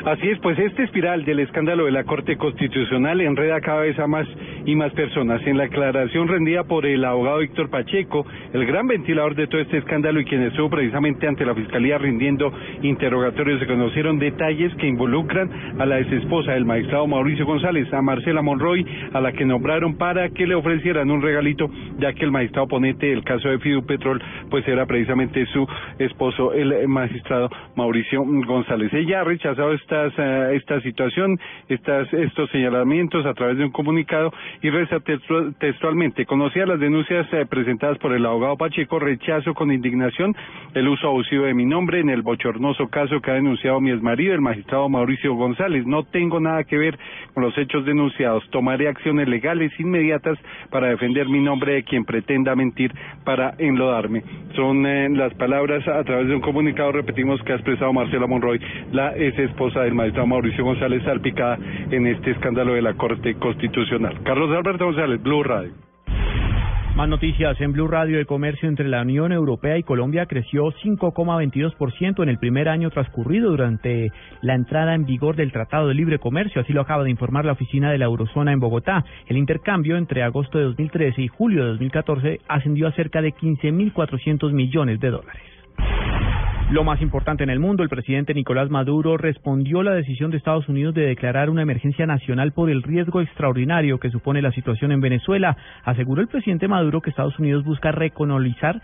Así es, pues este espiral del escándalo de la Corte Constitucional enreda cada vez a más y más personas. En la aclaración rendida por el abogado Víctor Pacheco, el gran ventilador de todo este escándalo y quien estuvo precisamente ante la Fiscalía rindiendo interrogatorios, se conocieron detalles que involucran a la exesposa del magistrado Mauricio González, a Marcela Monroy, a la que nombraron para que le ofrecieran un regalito, ya que el magistrado ponente del caso de Fidu Petrol, pues era precisamente su esposo, el magistrado Mauricio González. Ella ha rechazado eh, esta situación, estas, estos señalamientos a través de un comunicado y reza textu- textualmente, conocía las denuncias eh, presentadas por el abogado Pacheco, rechazo con indignación el uso abusivo de mi nombre en el bochornoso caso que ha denunciado mi exmarido, el magistrado Mauricio González. No tengo nada que ver con los hechos denunciados. Tomaré acciones legales inmediatas para defender mi nombre de quien pretenda mentir para enlodarme. Son eh, las palabras a través de un comunicado, repetimos, que ha expresado Marcela Monroy, la ex esposa del magistrado Mauricio González, salpicada en este escándalo de la Corte Constitucional. Carlos Alberto González, Blue Radio. Más noticias en Blue Radio. El comercio entre la Unión Europea y Colombia creció 5,22% en el primer año transcurrido durante la entrada en vigor del Tratado de Libre Comercio. Así lo acaba de informar la oficina de la Eurozona en Bogotá. El intercambio entre agosto de 2013 y julio de 2014 ascendió a cerca de 15.400 millones de dólares. Lo más importante en el mundo, el presidente Nicolás Maduro respondió la decisión de Estados Unidos de declarar una emergencia nacional por el riesgo extraordinario que supone la situación en Venezuela. Aseguró el presidente Maduro que Estados Unidos busca recolonizar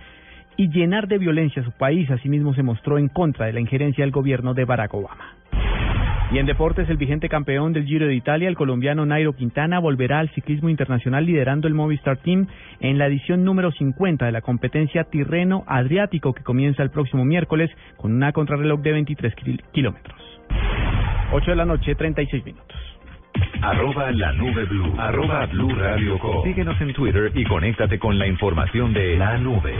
y llenar de violencia a su país. Asimismo, se mostró en contra de la injerencia del gobierno de Barack Obama. Y en deportes, el vigente campeón del Giro de Italia, el colombiano Nairo Quintana, volverá al ciclismo internacional liderando el Movistar Team en la edición número 50 de la competencia Tirreno Adriático que comienza el próximo miércoles con una contrarreloj de 23 kil- kilómetros. 8 de la noche, 36 minutos. Arroba la nube blue. Arroba blue radio com. Síguenos en Twitter y conéctate con la información de la nube.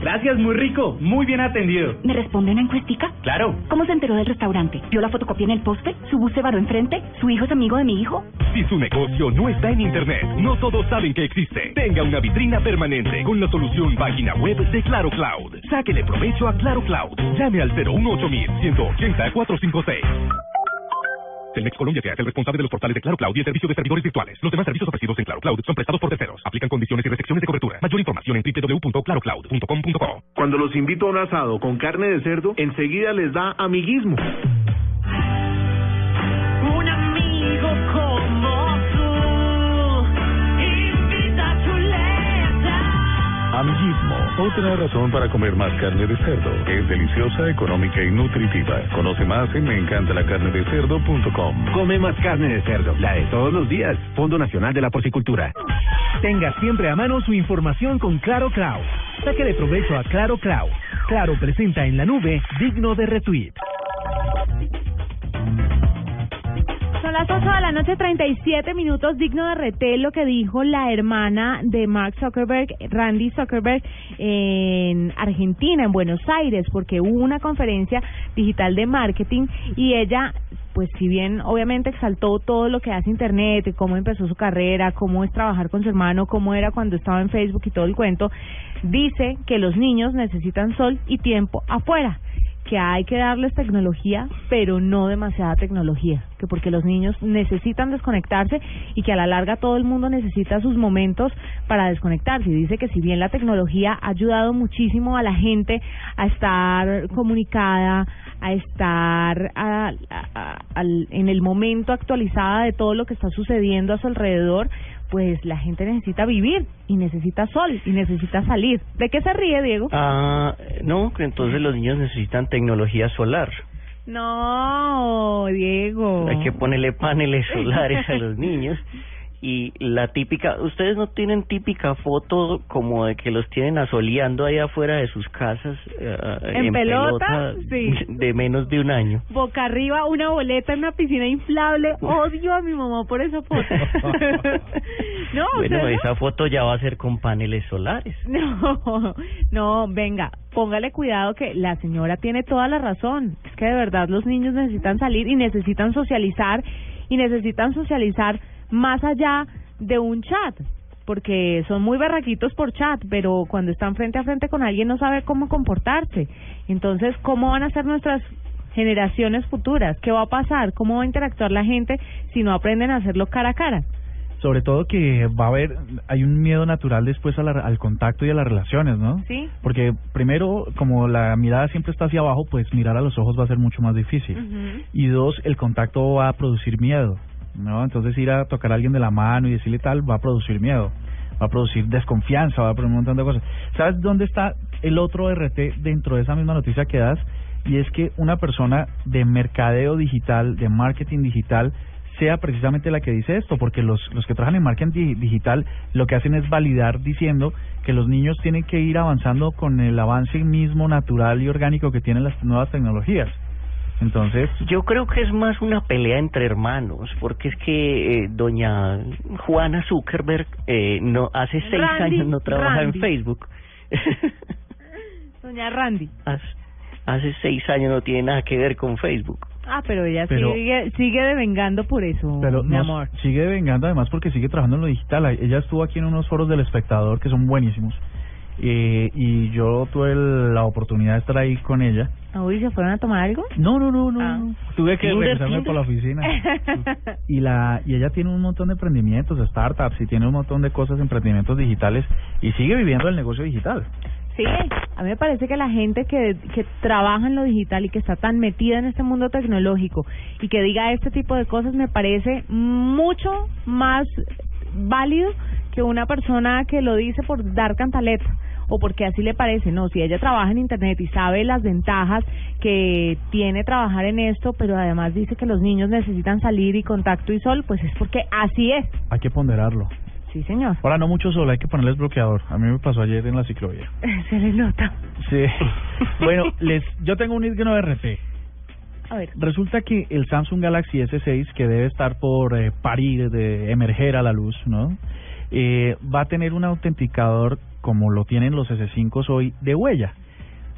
Gracias, muy rico, muy bien atendido. ¿Me responde una encuestica? Claro. ¿Cómo se enteró del restaurante? ¿Vio la fotocopia en el poste? ¿Su bus se varó enfrente? ¿Su hijo es amigo de mi hijo? Si su negocio no está en Internet, no todos saben que existe. Tenga una vitrina permanente con la solución página web de Claro Cloud. Sáquele provecho a Claro Cloud. Llame al 018 180 456. Telmex Colombia se hace el responsable de los portales de Claro Cloud y el servicio de servidores virtuales. Los demás servicios ofrecidos en Claro Cloud son prestados por terceros. Aplican condiciones y restricciones de cobertura. Mayor información en www.clarocloud.com.co. Cuando los invito a un asado con carne de cerdo, enseguida les da amiguismo. Un amigo como tú invita chuleta. Amiguismo, otra razón para comer más carne de cerdo. Es deliciosa, económica y nutritiva. Conoce más en meencantalacarnedecerdo.com. Come más carne de cerdo, la de todos los días. Fondo Nacional de la Porcicultura. Tenga siempre a mano su información con Claro Cloud. Sáquele provecho a Claro Cloud. Claro presenta en la nube digno de retweet. Las 8 de la noche, 37 minutos, digno de reté lo que dijo la hermana de Mark Zuckerberg, Randy Zuckerberg, en Argentina, en Buenos Aires, porque hubo una conferencia digital de marketing y ella, pues si bien obviamente exaltó todo lo que hace Internet, cómo empezó su carrera, cómo es trabajar con su hermano, cómo era cuando estaba en Facebook y todo el cuento, dice que los niños necesitan sol y tiempo afuera que hay que darles tecnología, pero no demasiada tecnología, que porque los niños necesitan desconectarse y que a la larga todo el mundo necesita sus momentos para desconectarse. Y dice que si bien la tecnología ha ayudado muchísimo a la gente a estar comunicada, a estar a- a- en el momento actualizada de todo lo que está sucediendo a su alrededor, pues la gente necesita vivir y necesita sol y necesita salir. ¿De qué se ríe, Diego? Ah, no, que entonces los niños necesitan tecnología solar. No, Diego. Hay que ponerle paneles solares a los niños. Y la típica, ustedes no tienen típica foto como de que los tienen asoleando ahí afuera de sus casas eh, ¿En pelota? Sí. de menos de un año. Boca arriba, una boleta en una piscina inflable. Odio a mi mamá por esa foto. no, Bueno, ¿ustedes esa foto ya va a ser con paneles solares. no, no, venga, póngale cuidado que la señora tiene toda la razón. Es que de verdad los niños necesitan salir y necesitan socializar y necesitan socializar más allá de un chat. Porque son muy berraquitos por chat, pero cuando están frente a frente con alguien no sabe cómo comportarse. Entonces, ¿cómo van a ser nuestras generaciones futuras. ¿Qué va a pasar? ¿Cómo va a interactuar la gente si no aprenden a hacerlo cara a cara? Sobre todo que va a haber, hay un miedo natural después a la- al contacto y a las relaciones, ¿no? Sí. Porque primero, como la mirada siempre está hacia abajo, pues mirar a los ojos va a ser mucho más difícil. Y dos, el contacto va a producir miedo, ¿no? Entonces ir a tocar a alguien de la mano y decirle tal va a producir miedo, va a producir desconfianza, va a producir un montón de cosas. ¿Sabes dónde está el otro RT dentro de esa misma noticia que das? Y es que una persona de mercadeo digital, de marketing digital, sea precisamente la que dice esto, porque los, los que trabajan en marketing di- digital lo que hacen es validar diciendo que los niños tienen que ir avanzando con el avance mismo natural y orgánico que tienen las nuevas tecnologías. Entonces, Yo creo que es más una pelea entre hermanos, porque es que eh, doña Juana Zuckerberg eh, no hace seis Randy, años no trabaja Randy. en Facebook. Doña Randy. hace, hace seis años no tiene nada que ver con Facebook. Ah, pero ella Pero- sigue, sigue devengando por eso, pero mi amor. sigue vengando además porque sigue trabajando en lo digital. Ella estuvo aquí en unos foros del espectador que son buenísimos. Eh, y yo tuve la oportunidad de estar ahí con ella. Uy, ¿se fueron a tomar algo? No, no, no, no. Tuve que regresarme por la oficina. y la y ella tiene un montón de emprendimientos, startups y tiene un montón de cosas, emprendimientos digitales y sigue viviendo el negocio digital. Sí, a mí me parece que la gente que, que trabaja en lo digital y que está tan metida en este mundo tecnológico y que diga este tipo de cosas me parece mucho más válido que una persona que lo dice por dar cantaleta o porque así le parece. No, si ella trabaja en Internet y sabe las ventajas que tiene trabajar en esto, pero además dice que los niños necesitan salir y contacto y sol, pues es porque así es. Hay que ponderarlo. Sí, señor. Ahora no mucho sol, hay que ponerles bloqueador. A mí me pasó ayer en la ciclovía. Se le nota. Sí. bueno, les yo tengo un digno RT. A ver. Resulta que el Samsung Galaxy S6, que debe estar por eh, parir, de emerger a la luz, ¿no? Eh, va a tener un autenticador como lo tienen los S5 hoy de huella,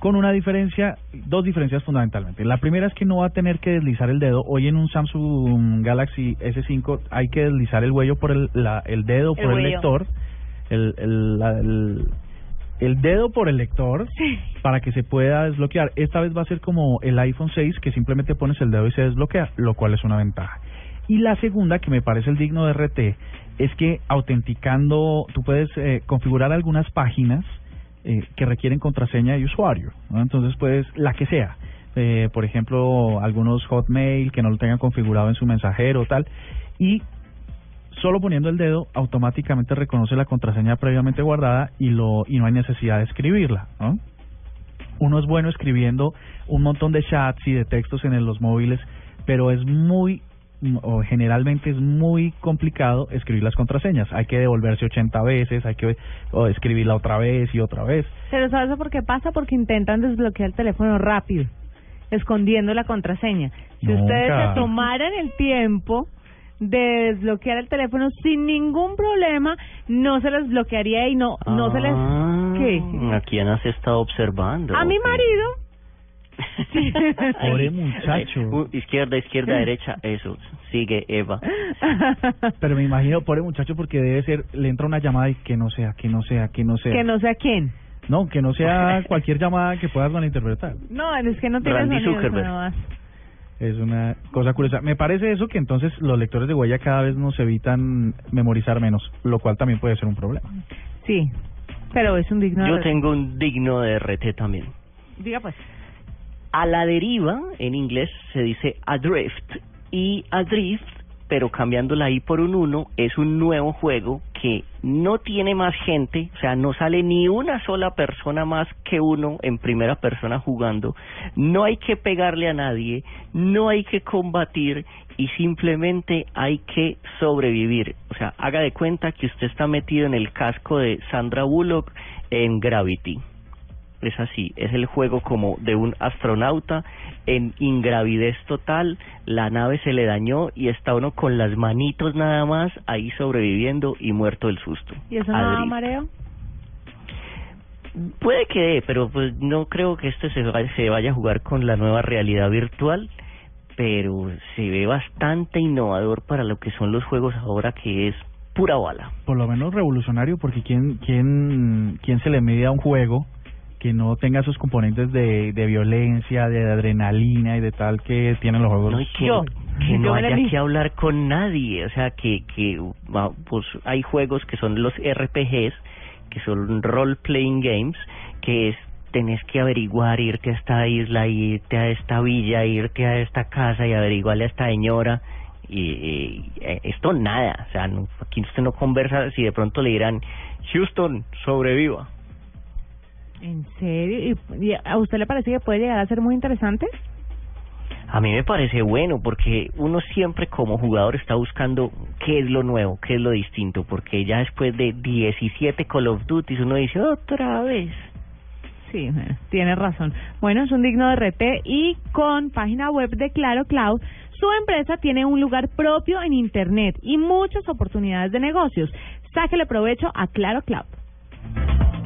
con una diferencia, dos diferencias fundamentalmente. La primera es que no va a tener que deslizar el dedo. Hoy en un Samsung Galaxy S5 hay que deslizar el huello por el, la, el dedo por el lector, el, el, la- el, el dedo por el lector para que se pueda desbloquear. Esta vez va a ser como el iPhone 6 que simplemente pones el dedo y se desbloquea, lo cual es una ventaja. Y la segunda, que me parece el digno de RT, es que autenticando, tú puedes eh, configurar algunas páginas eh, que requieren contraseña de usuario. Entonces puedes, la que sea. Eh, por ejemplo, algunos Hotmail que no lo tengan configurado en su mensajero tal. Y solo poniendo el dedo automáticamente reconoce la contraseña previamente guardada y lo y no hay necesidad de escribirla, ¿no? Uno es bueno escribiendo un montón de chats y de textos en los móviles, pero es muy o generalmente es muy complicado escribir las contraseñas. Hay que devolverse 80 veces, hay que o escribirla otra vez y otra vez. Pero ¿sabes por qué pasa? Porque intentan desbloquear el teléfono rápido, escondiendo la contraseña. Si Nunca. ustedes se tomaran el tiempo de desbloquear el teléfono sin ningún problema, no se les bloquearía y no, no se les... ¿Qué? ¿A quién has estado observando? A mi marido. Pobre muchacho. Izquierda, izquierda, derecha, eso. Sigue, Eva. Pero me imagino, pobre muchacho, porque debe ser, le entra una llamada y que no sea, que no sea, que no sea. que no sé a quién. No, que no sea cualquier llamada que puedas malinterpretar. No, es que no tiene Randy sonido, Zuckerberg. nada más. Es una cosa curiosa. Me parece eso que entonces los lectores de huella cada vez nos evitan memorizar menos, lo cual también puede ser un problema. Sí, pero es un digno... Yo de- tengo un digno de RT también. Diga pues. A la deriva, en inglés se dice adrift. Y adrift, pero cambiando la I por un 1, es un nuevo juego que no tiene más gente, o sea, no sale ni una sola persona más que uno en primera persona jugando. No hay que pegarle a nadie, no hay que combatir y simplemente hay que sobrevivir. O sea, haga de cuenta que usted está metido en el casco de Sandra Bullock en Gravity es así, es el juego como de un astronauta en ingravidez total, la nave se le dañó y está uno con las manitos nada más ahí sobreviviendo y muerto del susto. ¿Y eso no da mareo? Puede que dé, pero pues no creo que este se vaya, se vaya a jugar con la nueva realidad virtual, pero se ve bastante innovador para lo que son los juegos ahora que es pura bala. Por lo menos revolucionario, porque ¿quién, quién, quién se le mide a un juego que no tenga esos componentes de, de violencia, de adrenalina y de tal que tienen los juegos. No, y que, que no haya que hablar con nadie, o sea, que, que pues hay juegos que son los RPGs, que son role playing games, que es tenés que averiguar, irte a esta isla, irte a esta villa, irte a esta casa y averiguarle a esta señora. Y, y, eh, esto nada, o sea, no, aquí usted no conversa si de pronto le dirán, Houston, sobreviva. ¿En serio? ¿Y, y a usted le parece que puede llegar a ser muy interesante? A mí me parece bueno porque uno siempre como jugador está buscando qué es lo nuevo, qué es lo distinto, porque ya después de 17 Call of Duty uno dice otra vez. Sí, bueno, tiene razón. Bueno, es un digno de RT y con página web de Claro Cloud, su empresa tiene un lugar propio en Internet y muchas oportunidades de negocios. Sáquele provecho a Claro Cloud.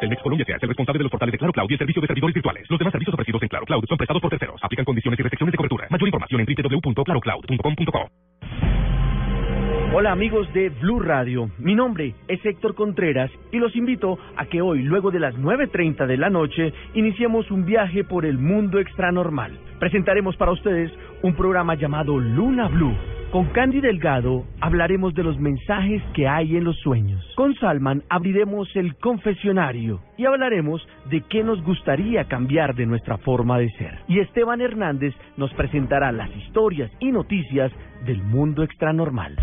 Telmex Colombia se hace responsable de los portales de Claro Cloud y el servicio de servidores virtuales. Los demás servicios ofrecidos en Claro Cloud son prestados por terceros. Aplican condiciones y restricciones de cobertura. Mayor información en www.clarocloud.com.co. Hola amigos de Blue Radio, mi nombre es Héctor Contreras y los invito a que hoy, luego de las 9.30 de la noche, iniciemos un viaje por el mundo extranormal. Presentaremos para ustedes un programa llamado Luna Blue. Con Candy Delgado hablaremos de los mensajes que hay en los sueños. Con Salman abriremos el confesionario y hablaremos de qué nos gustaría cambiar de nuestra forma de ser. Y Esteban Hernández nos presentará las historias y noticias del mundo extranormal.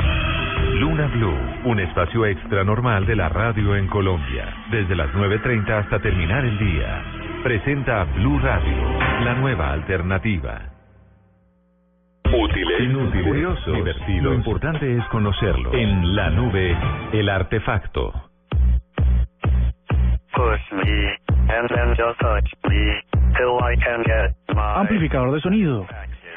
Luna Blue, un espacio extra normal de la radio en Colombia. Desde las 9.30 hasta terminar el día. Presenta Blue Radio, la nueva alternativa. Inútiles, curiosos, divertidos. Lo importante es conocerlo. En la nube, el artefacto. Amplificador de sonido.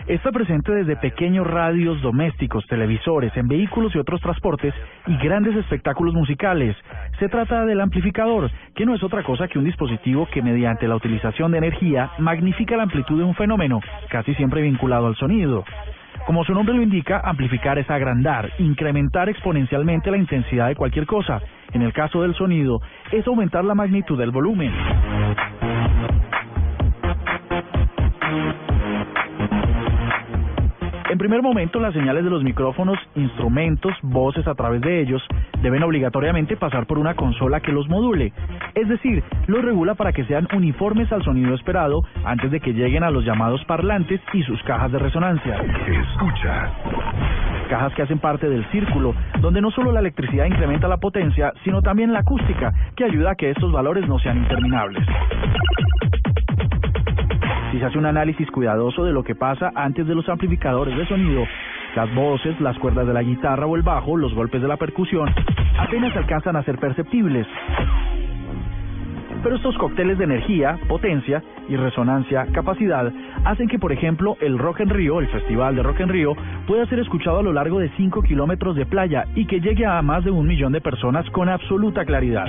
Está presente desde pequeños radios domésticos, televisores, en vehículos y otros transportes y grandes espectáculos musicales. Se trata del amplificador, que no es otra cosa que un dispositivo que mediante la utilización de energía magnifica la amplitud de un fenómeno, casi siempre vinculado al sonido. Como su nombre lo indica, amplificar es agrandar, incrementar exponencialmente la intensidad de cualquier cosa. En el caso del sonido, es aumentar la magnitud del volumen. En primer momento, las señales de los micrófonos, instrumentos, voces a través de ellos, deben obligatoriamente pasar por una consola que los module, es decir, los regula para que sean uniformes al sonido esperado antes de que lleguen a los llamados parlantes y sus cajas de resonancia. Escucha. Cajas que hacen parte del círculo, donde no solo la electricidad incrementa la potencia, sino también la acústica, que ayuda a que estos valores no sean interminables. Si se hace un análisis cuidadoso de lo que pasa antes de los amplificadores de sonido, las voces, las cuerdas de la guitarra o el bajo, los golpes de la percusión, apenas alcanzan a ser perceptibles. Pero estos cócteles de energía, potencia y resonancia, capacidad, hacen que, por ejemplo, el Rock en Río, el Festival de Rock en Río, pueda ser escuchado a lo largo de 5 kilómetros de playa y que llegue a más de un millón de personas con absoluta claridad.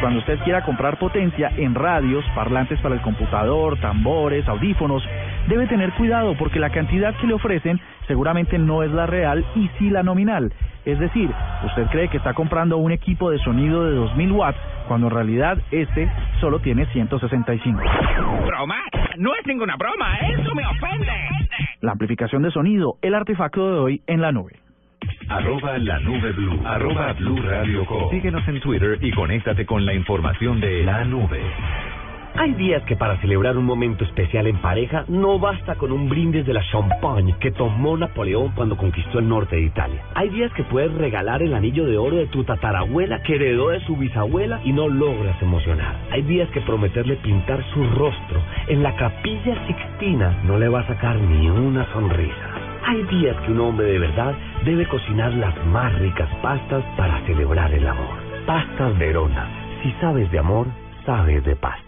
Cuando usted quiera comprar potencia en radios, parlantes para el computador, tambores, audífonos, debe tener cuidado porque la cantidad que le ofrecen seguramente no es la real y sí la nominal. Es decir, usted cree que está comprando un equipo de sonido de 2000 watts cuando en realidad este solo tiene 165. ¿Broma? No es ninguna broma, eso me ofende. La amplificación de sonido, el artefacto de hoy en la nube. Arroba la nube blue. Arroba blue radio com. Síguenos en Twitter y conéctate con la información de la nube. Hay días que para celebrar un momento especial en pareja no basta con un brindis de la champagne que tomó Napoleón cuando conquistó el norte de Italia. Hay días que puedes regalar el anillo de oro de tu tatarabuela que heredó de su bisabuela y no logras emocionar. Hay días que prometerle pintar su rostro en la capilla sixtina no le va a sacar ni una sonrisa. Hay días que un hombre de verdad debe cocinar las más ricas pastas para celebrar el amor. Pastas Verona. Si sabes de amor, sabes de pasta.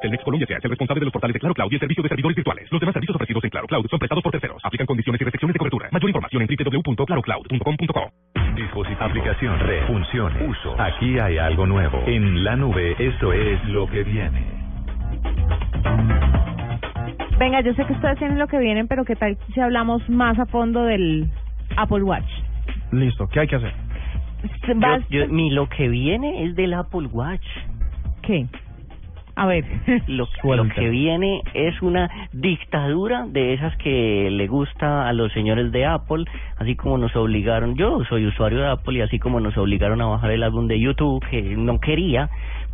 Telmex Colombia se hace el responsable de los portales de Claro Cloud y el servicio de servidores virtuales. Los demás servicios ofrecidos en Claro Cloud son prestados por terceros. Aplican condiciones y restricciones de cobertura. Mayor información en www.clarocloud.com.co. Dispositivo, aplicación, red, funciones, uso. Aquí hay algo nuevo. En la nube, esto es lo que viene. Venga, yo sé que ustedes tienen lo que vienen, pero ¿qué tal si hablamos más a fondo del Apple Watch? Listo, ¿qué hay que hacer? Yo- mi lo que viene es del Apple Watch. ¿Qué? A ver. Lo, lo que viene es una dictadura de esas que le gusta a los señores de Apple, así como nos obligaron, yo soy usuario de Apple y así como nos obligaron a bajar el álbum de YouTube que no quería,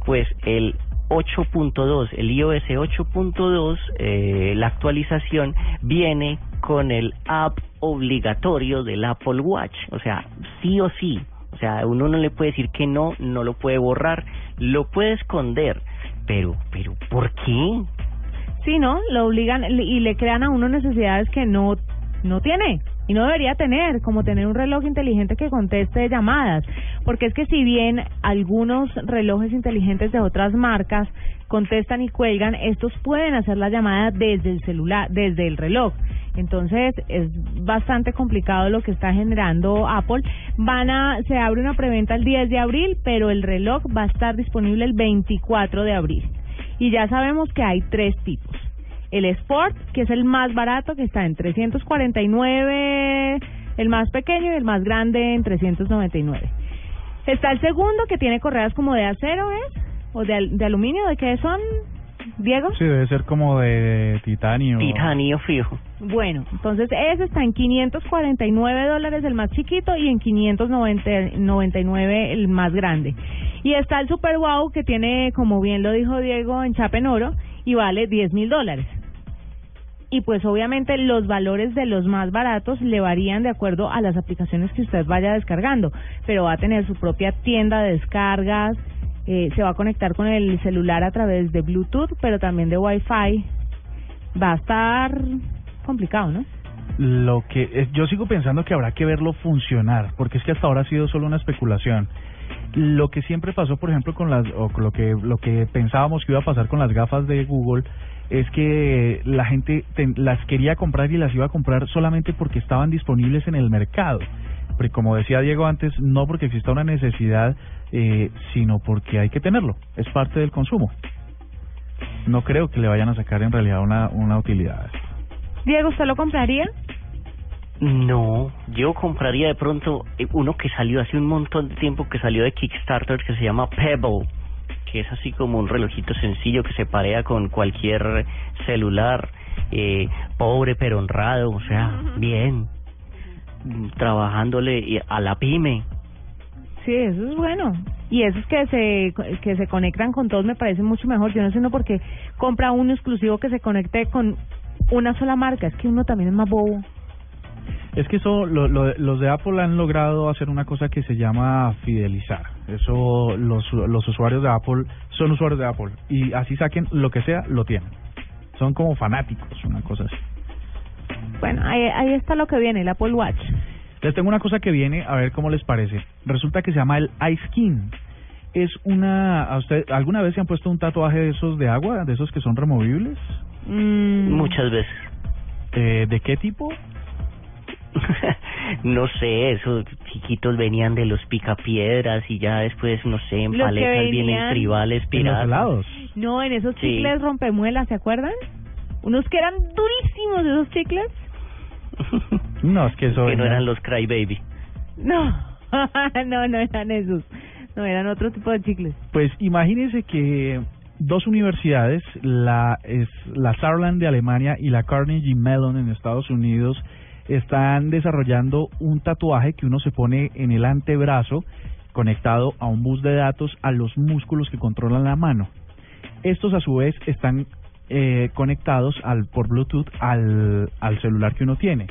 pues el 8.2, el iOS 8.2, eh, la actualización viene con el app obligatorio del Apple Watch, o sea, sí o sí, o sea, uno no le puede decir que no, no lo puede borrar, lo puede esconder, pero, pero, ¿por qué? Sí, ¿no? Lo obligan y le crean a uno necesidades que no, no tiene y no debería tener, como tener un reloj inteligente que conteste llamadas. Porque es que si bien algunos relojes inteligentes de otras marcas contestan y cuelgan, estos pueden hacer la llamada desde el celular, desde el reloj. Entonces es bastante complicado lo que está generando Apple. Van a, se abre una preventa el 10 de abril, pero el reloj va a estar disponible el 24 de abril. Y ya sabemos que hay tres tipos. El Sport, que es el más barato, que está en 349, el más pequeño y el más grande en 399. Está el segundo, que tiene correas como de acero, ¿es? O de, al- de aluminio, ¿de qué son, Diego? Sí, debe ser como de titanio. Titanio fijo. Bueno, entonces ese está en 549 dólares el más chiquito y en 599 el más grande. Y está el Super Wow que tiene, como bien lo dijo Diego, en chapa en oro y vale 10 mil dólares. Y pues obviamente los valores de los más baratos le varían de acuerdo a las aplicaciones que usted vaya descargando, pero va a tener su propia tienda de descargas, eh, se va a conectar con el celular a través de Bluetooth, pero también de Wi-Fi. Va a estar complicado, ¿no? Lo que es- yo sigo pensando que habrá que verlo funcionar, porque es que hasta ahora ha sido solo una especulación. Lo que siempre pasó, por ejemplo, con las o con lo que lo que pensábamos que iba a pasar con las gafas de Google es que la gente las quería comprar y las iba a comprar solamente porque estaban disponibles en el mercado. Porque como decía Diego antes, no porque exista una necesidad, eh, sino porque hay que tenerlo. Es parte del consumo. No creo que le vayan a sacar en realidad una, una utilidad. Diego, ¿usted lo compraría? No, yo compraría de pronto eh, uno que salió hace un montón de tiempo, que salió de Kickstarter, que se llama Pebble, que es así como un relojito sencillo que se parea con cualquier celular, eh, pobre pero honrado, o sea, bien, trabajándole a la pyme. Sí, eso es bueno. Y esos que se que se conectan con todos me parece mucho mejor. Yo no sé uno por qué compra uno exclusivo que se conecte con una sola marca. Es que uno también es más bobo. Es que eso, lo, lo- los de Apple han logrado hacer una cosa que se llama fidelizar. Eso, los, los usuarios de Apple son usuarios de Apple y así saquen lo que sea, lo tienen. Son como fanáticos, una cosa así. Bueno, ahí, ahí está lo que viene, el Apple Watch. Les tengo una cosa que viene, a ver cómo les parece. Resulta que se llama el iSkin. Es una, ¿a usted alguna vez se han puesto un tatuaje de esos de agua, de esos que son removibles? Mm, Muchas veces. Eh, ¿De qué tipo? no sé, esos chiquitos venían de los picapiedras y ya después, no sé, en que paletas vienen tribales En los piratas. helados. No, en esos Sí. chicles rompemuelas, ¿se acuerdan? Unos que eran durísimos esos chicles. No, es que eso que no venía- eran los Crybaby. No, no, no eran esos. No, eran otro tipo de chicles. Pues imagínense que dos universidades, la es la Saarland de Alemania y la Carnegie Mellon en Estados Unidos, están desarrollando un tatuaje que uno se pone en el antebrazo conectado a un bus de datos a los músculos que controlan la mano. Estos a su vez están eh, conectados al por Bluetooth al, al celular que uno tiene.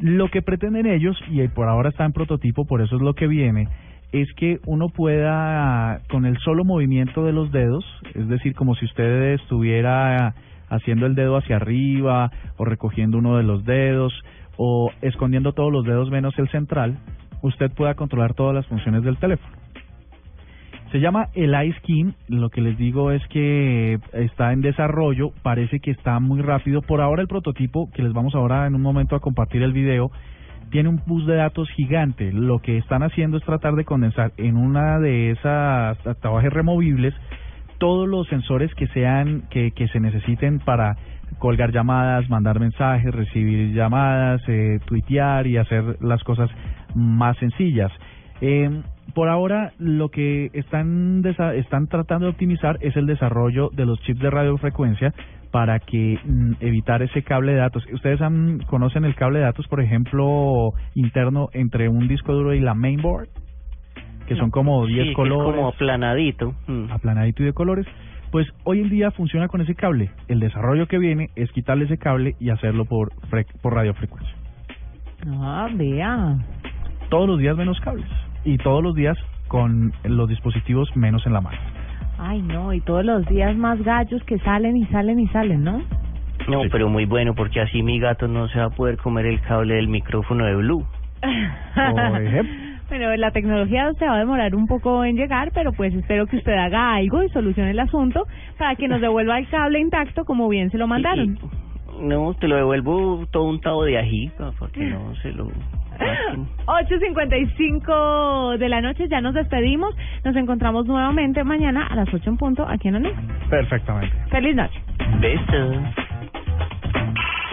Lo que pretenden ellos, y por ahora está en prototipo, por eso es lo que viene, es que uno pueda, con el solo movimiento de los dedos, es decir, como si usted estuviera haciendo el dedo hacia arriba o recogiendo uno de los dedos o escondiendo todos los dedos menos el central, usted pueda controlar todas las funciones del teléfono. Se llama el iSkin, lo que les digo es que está en desarrollo, parece que está muy rápido. Por ahora el prototipo, que les vamos ahora en un momento a compartir el video, tiene un bus de datos gigante. Lo que están haciendo es tratar de condensar en una de esas trabajes removibles todos los sensores que sean que, que se necesiten para colgar llamadas, mandar mensajes, recibir llamadas, eh, tuitear y hacer las cosas más sencillas. Eh, por ahora lo que están están tratando de optimizar es el desarrollo de los chips de radiofrecuencia para que mm, evitar ese cable de datos. Ustedes han, conocen el cable de datos, por ejemplo, interno entre un disco duro y la mainboard, que son como 10 Sí, que colores. Es como aplanadito. Mm. aplanadito y de colores. Pues hoy en día funciona con ese cable. El desarrollo que viene es quitarle ese cable y hacerlo por fre- por radiofrecuencia. Ah, vea. Todos los días menos cables y todos los días con los dispositivos menos en la mano. Ay, no, y todos los días más gallos que salen y salen y salen, ¿no? No, pero muy bueno porque así mi gato no se va a poder comer el cable del micrófono de Blue. Bueno, la tecnología se va a demorar un poco en llegar, pero pues espero que usted haga algo y solucione el asunto para que nos devuelva el cable intacto como bien se lo mandaron. No, te lo devuelvo todo untado de ají pa- para que no se lo... 8.55 de la noche, ya nos despedimos. Nos encontramos nuevamente mañana a las 8 en punto aquí en la nube. Perfectamente. Feliz noche. Besos.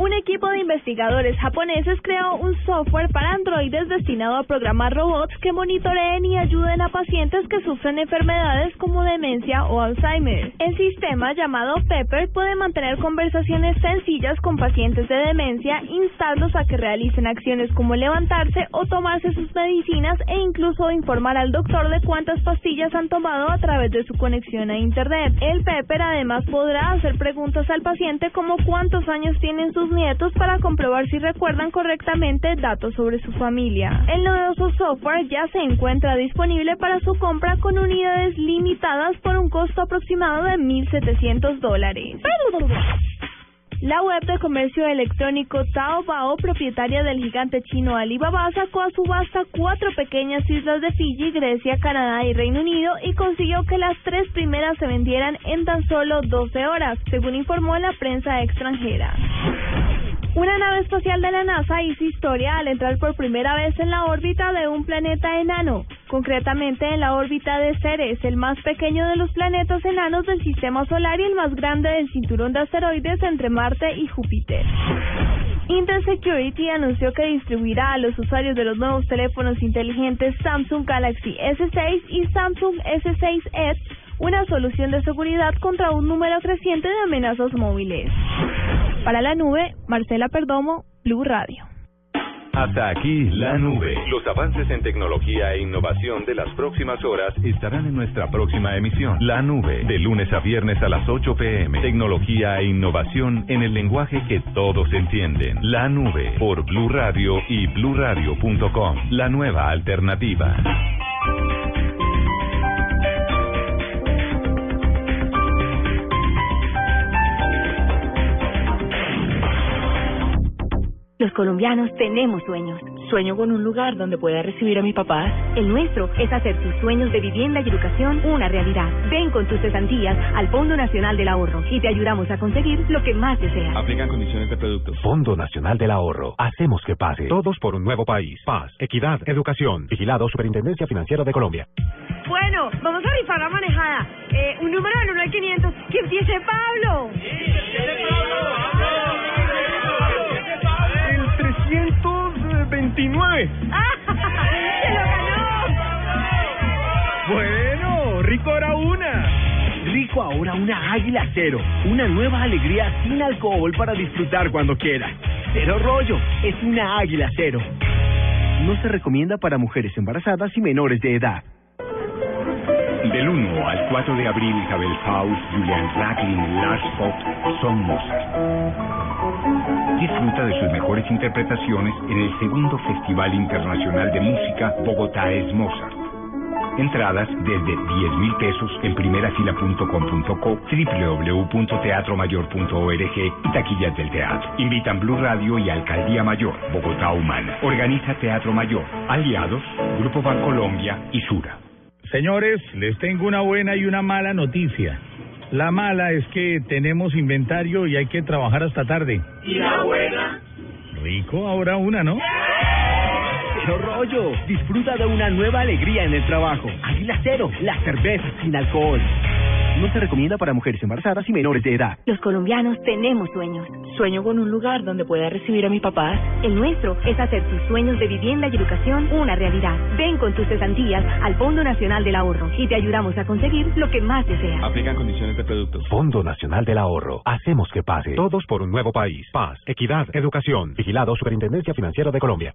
Un equipo de investigadores japoneses creó un software para androides destinado a programar robots que monitoreen y ayuden a pacientes que sufren enfermedades como demencia o Alzheimer. El sistema llamado Pepper puede mantener conversaciones sencillas con pacientes de demencia, instarlos a que realicen acciones como levantarse o tomarse sus medicinas e incluso informar al doctor de cuántas pastillas han tomado a través de su conexión a Internet. El Pepper además podrá hacer preguntas al paciente como cuántos años tienen sus nietos para comprobar si recuerdan correctamente datos sobre su familia. El novedoso software ya se encuentra disponible para su compra con unidades limitadas por un costo aproximado de 1.700 dólares. La web de comercio electrónico Taobao, propietaria del gigante chino Alibaba, sacó a subasta cuatro pequeñas islas de Fiji, Grecia, Canadá y Reino Unido y consiguió que las tres primeras se vendieran en tan solo 12 horas, según informó la prensa extranjera. Una nave espacial de la NASA hizo historia al entrar por primera vez en la órbita de un planeta enano, concretamente en la órbita de Ceres, el más pequeño de los planetas enanos del sistema solar y el más grande del cinturón de asteroides entre Marte y Júpiter. Intel Security anunció que distribuirá a los usuarios de los nuevos teléfonos inteligentes Samsung Galaxy S6 y Samsung S6 Edge una solución de seguridad contra un número creciente de amenazas móviles. Para la nube, Marcela Perdomo, Blue Radio. Hasta aquí la nube. Los avances en tecnología e innovación de las próximas horas estarán en nuestra próxima emisión. La nube, de lunes a viernes a las 8 pm. Tecnología e innovación en el lenguaje que todos entienden. La nube, por Blue Radio y bluradio.com. La nueva alternativa. Los colombianos tenemos sueños. Sueño con un lugar donde pueda recibir a mis papás. El nuestro es hacer tus sueños de vivienda y educación una realidad. Ven con tus cesantías al Fondo Nacional del Ahorro y te ayudamos a conseguir lo que más deseas. Aplican condiciones de productos. Fondo Nacional del Ahorro. Hacemos que pase. Todos por un nuevo país. Paz, equidad, educación. Vigilado Superintendencia Financiera de Colombia. Bueno, vamos a rifar la manejada. Eh, un número del 1 al 500. ¡Que empiece Pablo! El 329. ¡Se lo ganó! Bueno, rico ahora una. Rico ahora una Águila Cero. Una nueva alegría sin alcohol para disfrutar cuando quieras. Cero rollo. Es una Águila Cero. No se recomienda para mujeres embarazadas y menores de edad. Del 1 al 4 de abril, Isabel Faust, Julian Racklin, Lars Fox son Mozart. Disfruta de sus mejores interpretaciones en el segundo Festival Internacional de Música Bogotá es Mozart. Entradas desde 10 mil pesos en primerafila.com.co, www.teatromayor.org y taquillas del teatro. Invitan Blue Radio y Alcaldía Mayor, Bogotá Humana. Organiza Teatro Mayor. Aliados, Grupo Bancolombia y Sura. Señores, les tengo una buena y una mala noticia. La mala es que tenemos inventario y hay que trabajar hasta tarde. ¿Y la buena? Rico, ahora una, ¿no? ¡Qué rollo! Disfruta de una nueva alegría en el trabajo. Águila Cero, la cerveza sin alcohol. No se recomienda para mujeres embarazadas y menores de edad. Los colombianos tenemos sueños. Sueño con un lugar donde pueda recibir a mis papás. El nuestro es hacer tus sueños de vivienda y educación una realidad. Ven con tus cesantías al Fondo Nacional del Ahorro y te ayudamos a conseguir lo que más deseas. Aplican condiciones de productos. Fondo Nacional del Ahorro. Hacemos que pase. Todos por un nuevo país. Paz, equidad, educación. Vigilado Superintendencia Financiera de Colombia.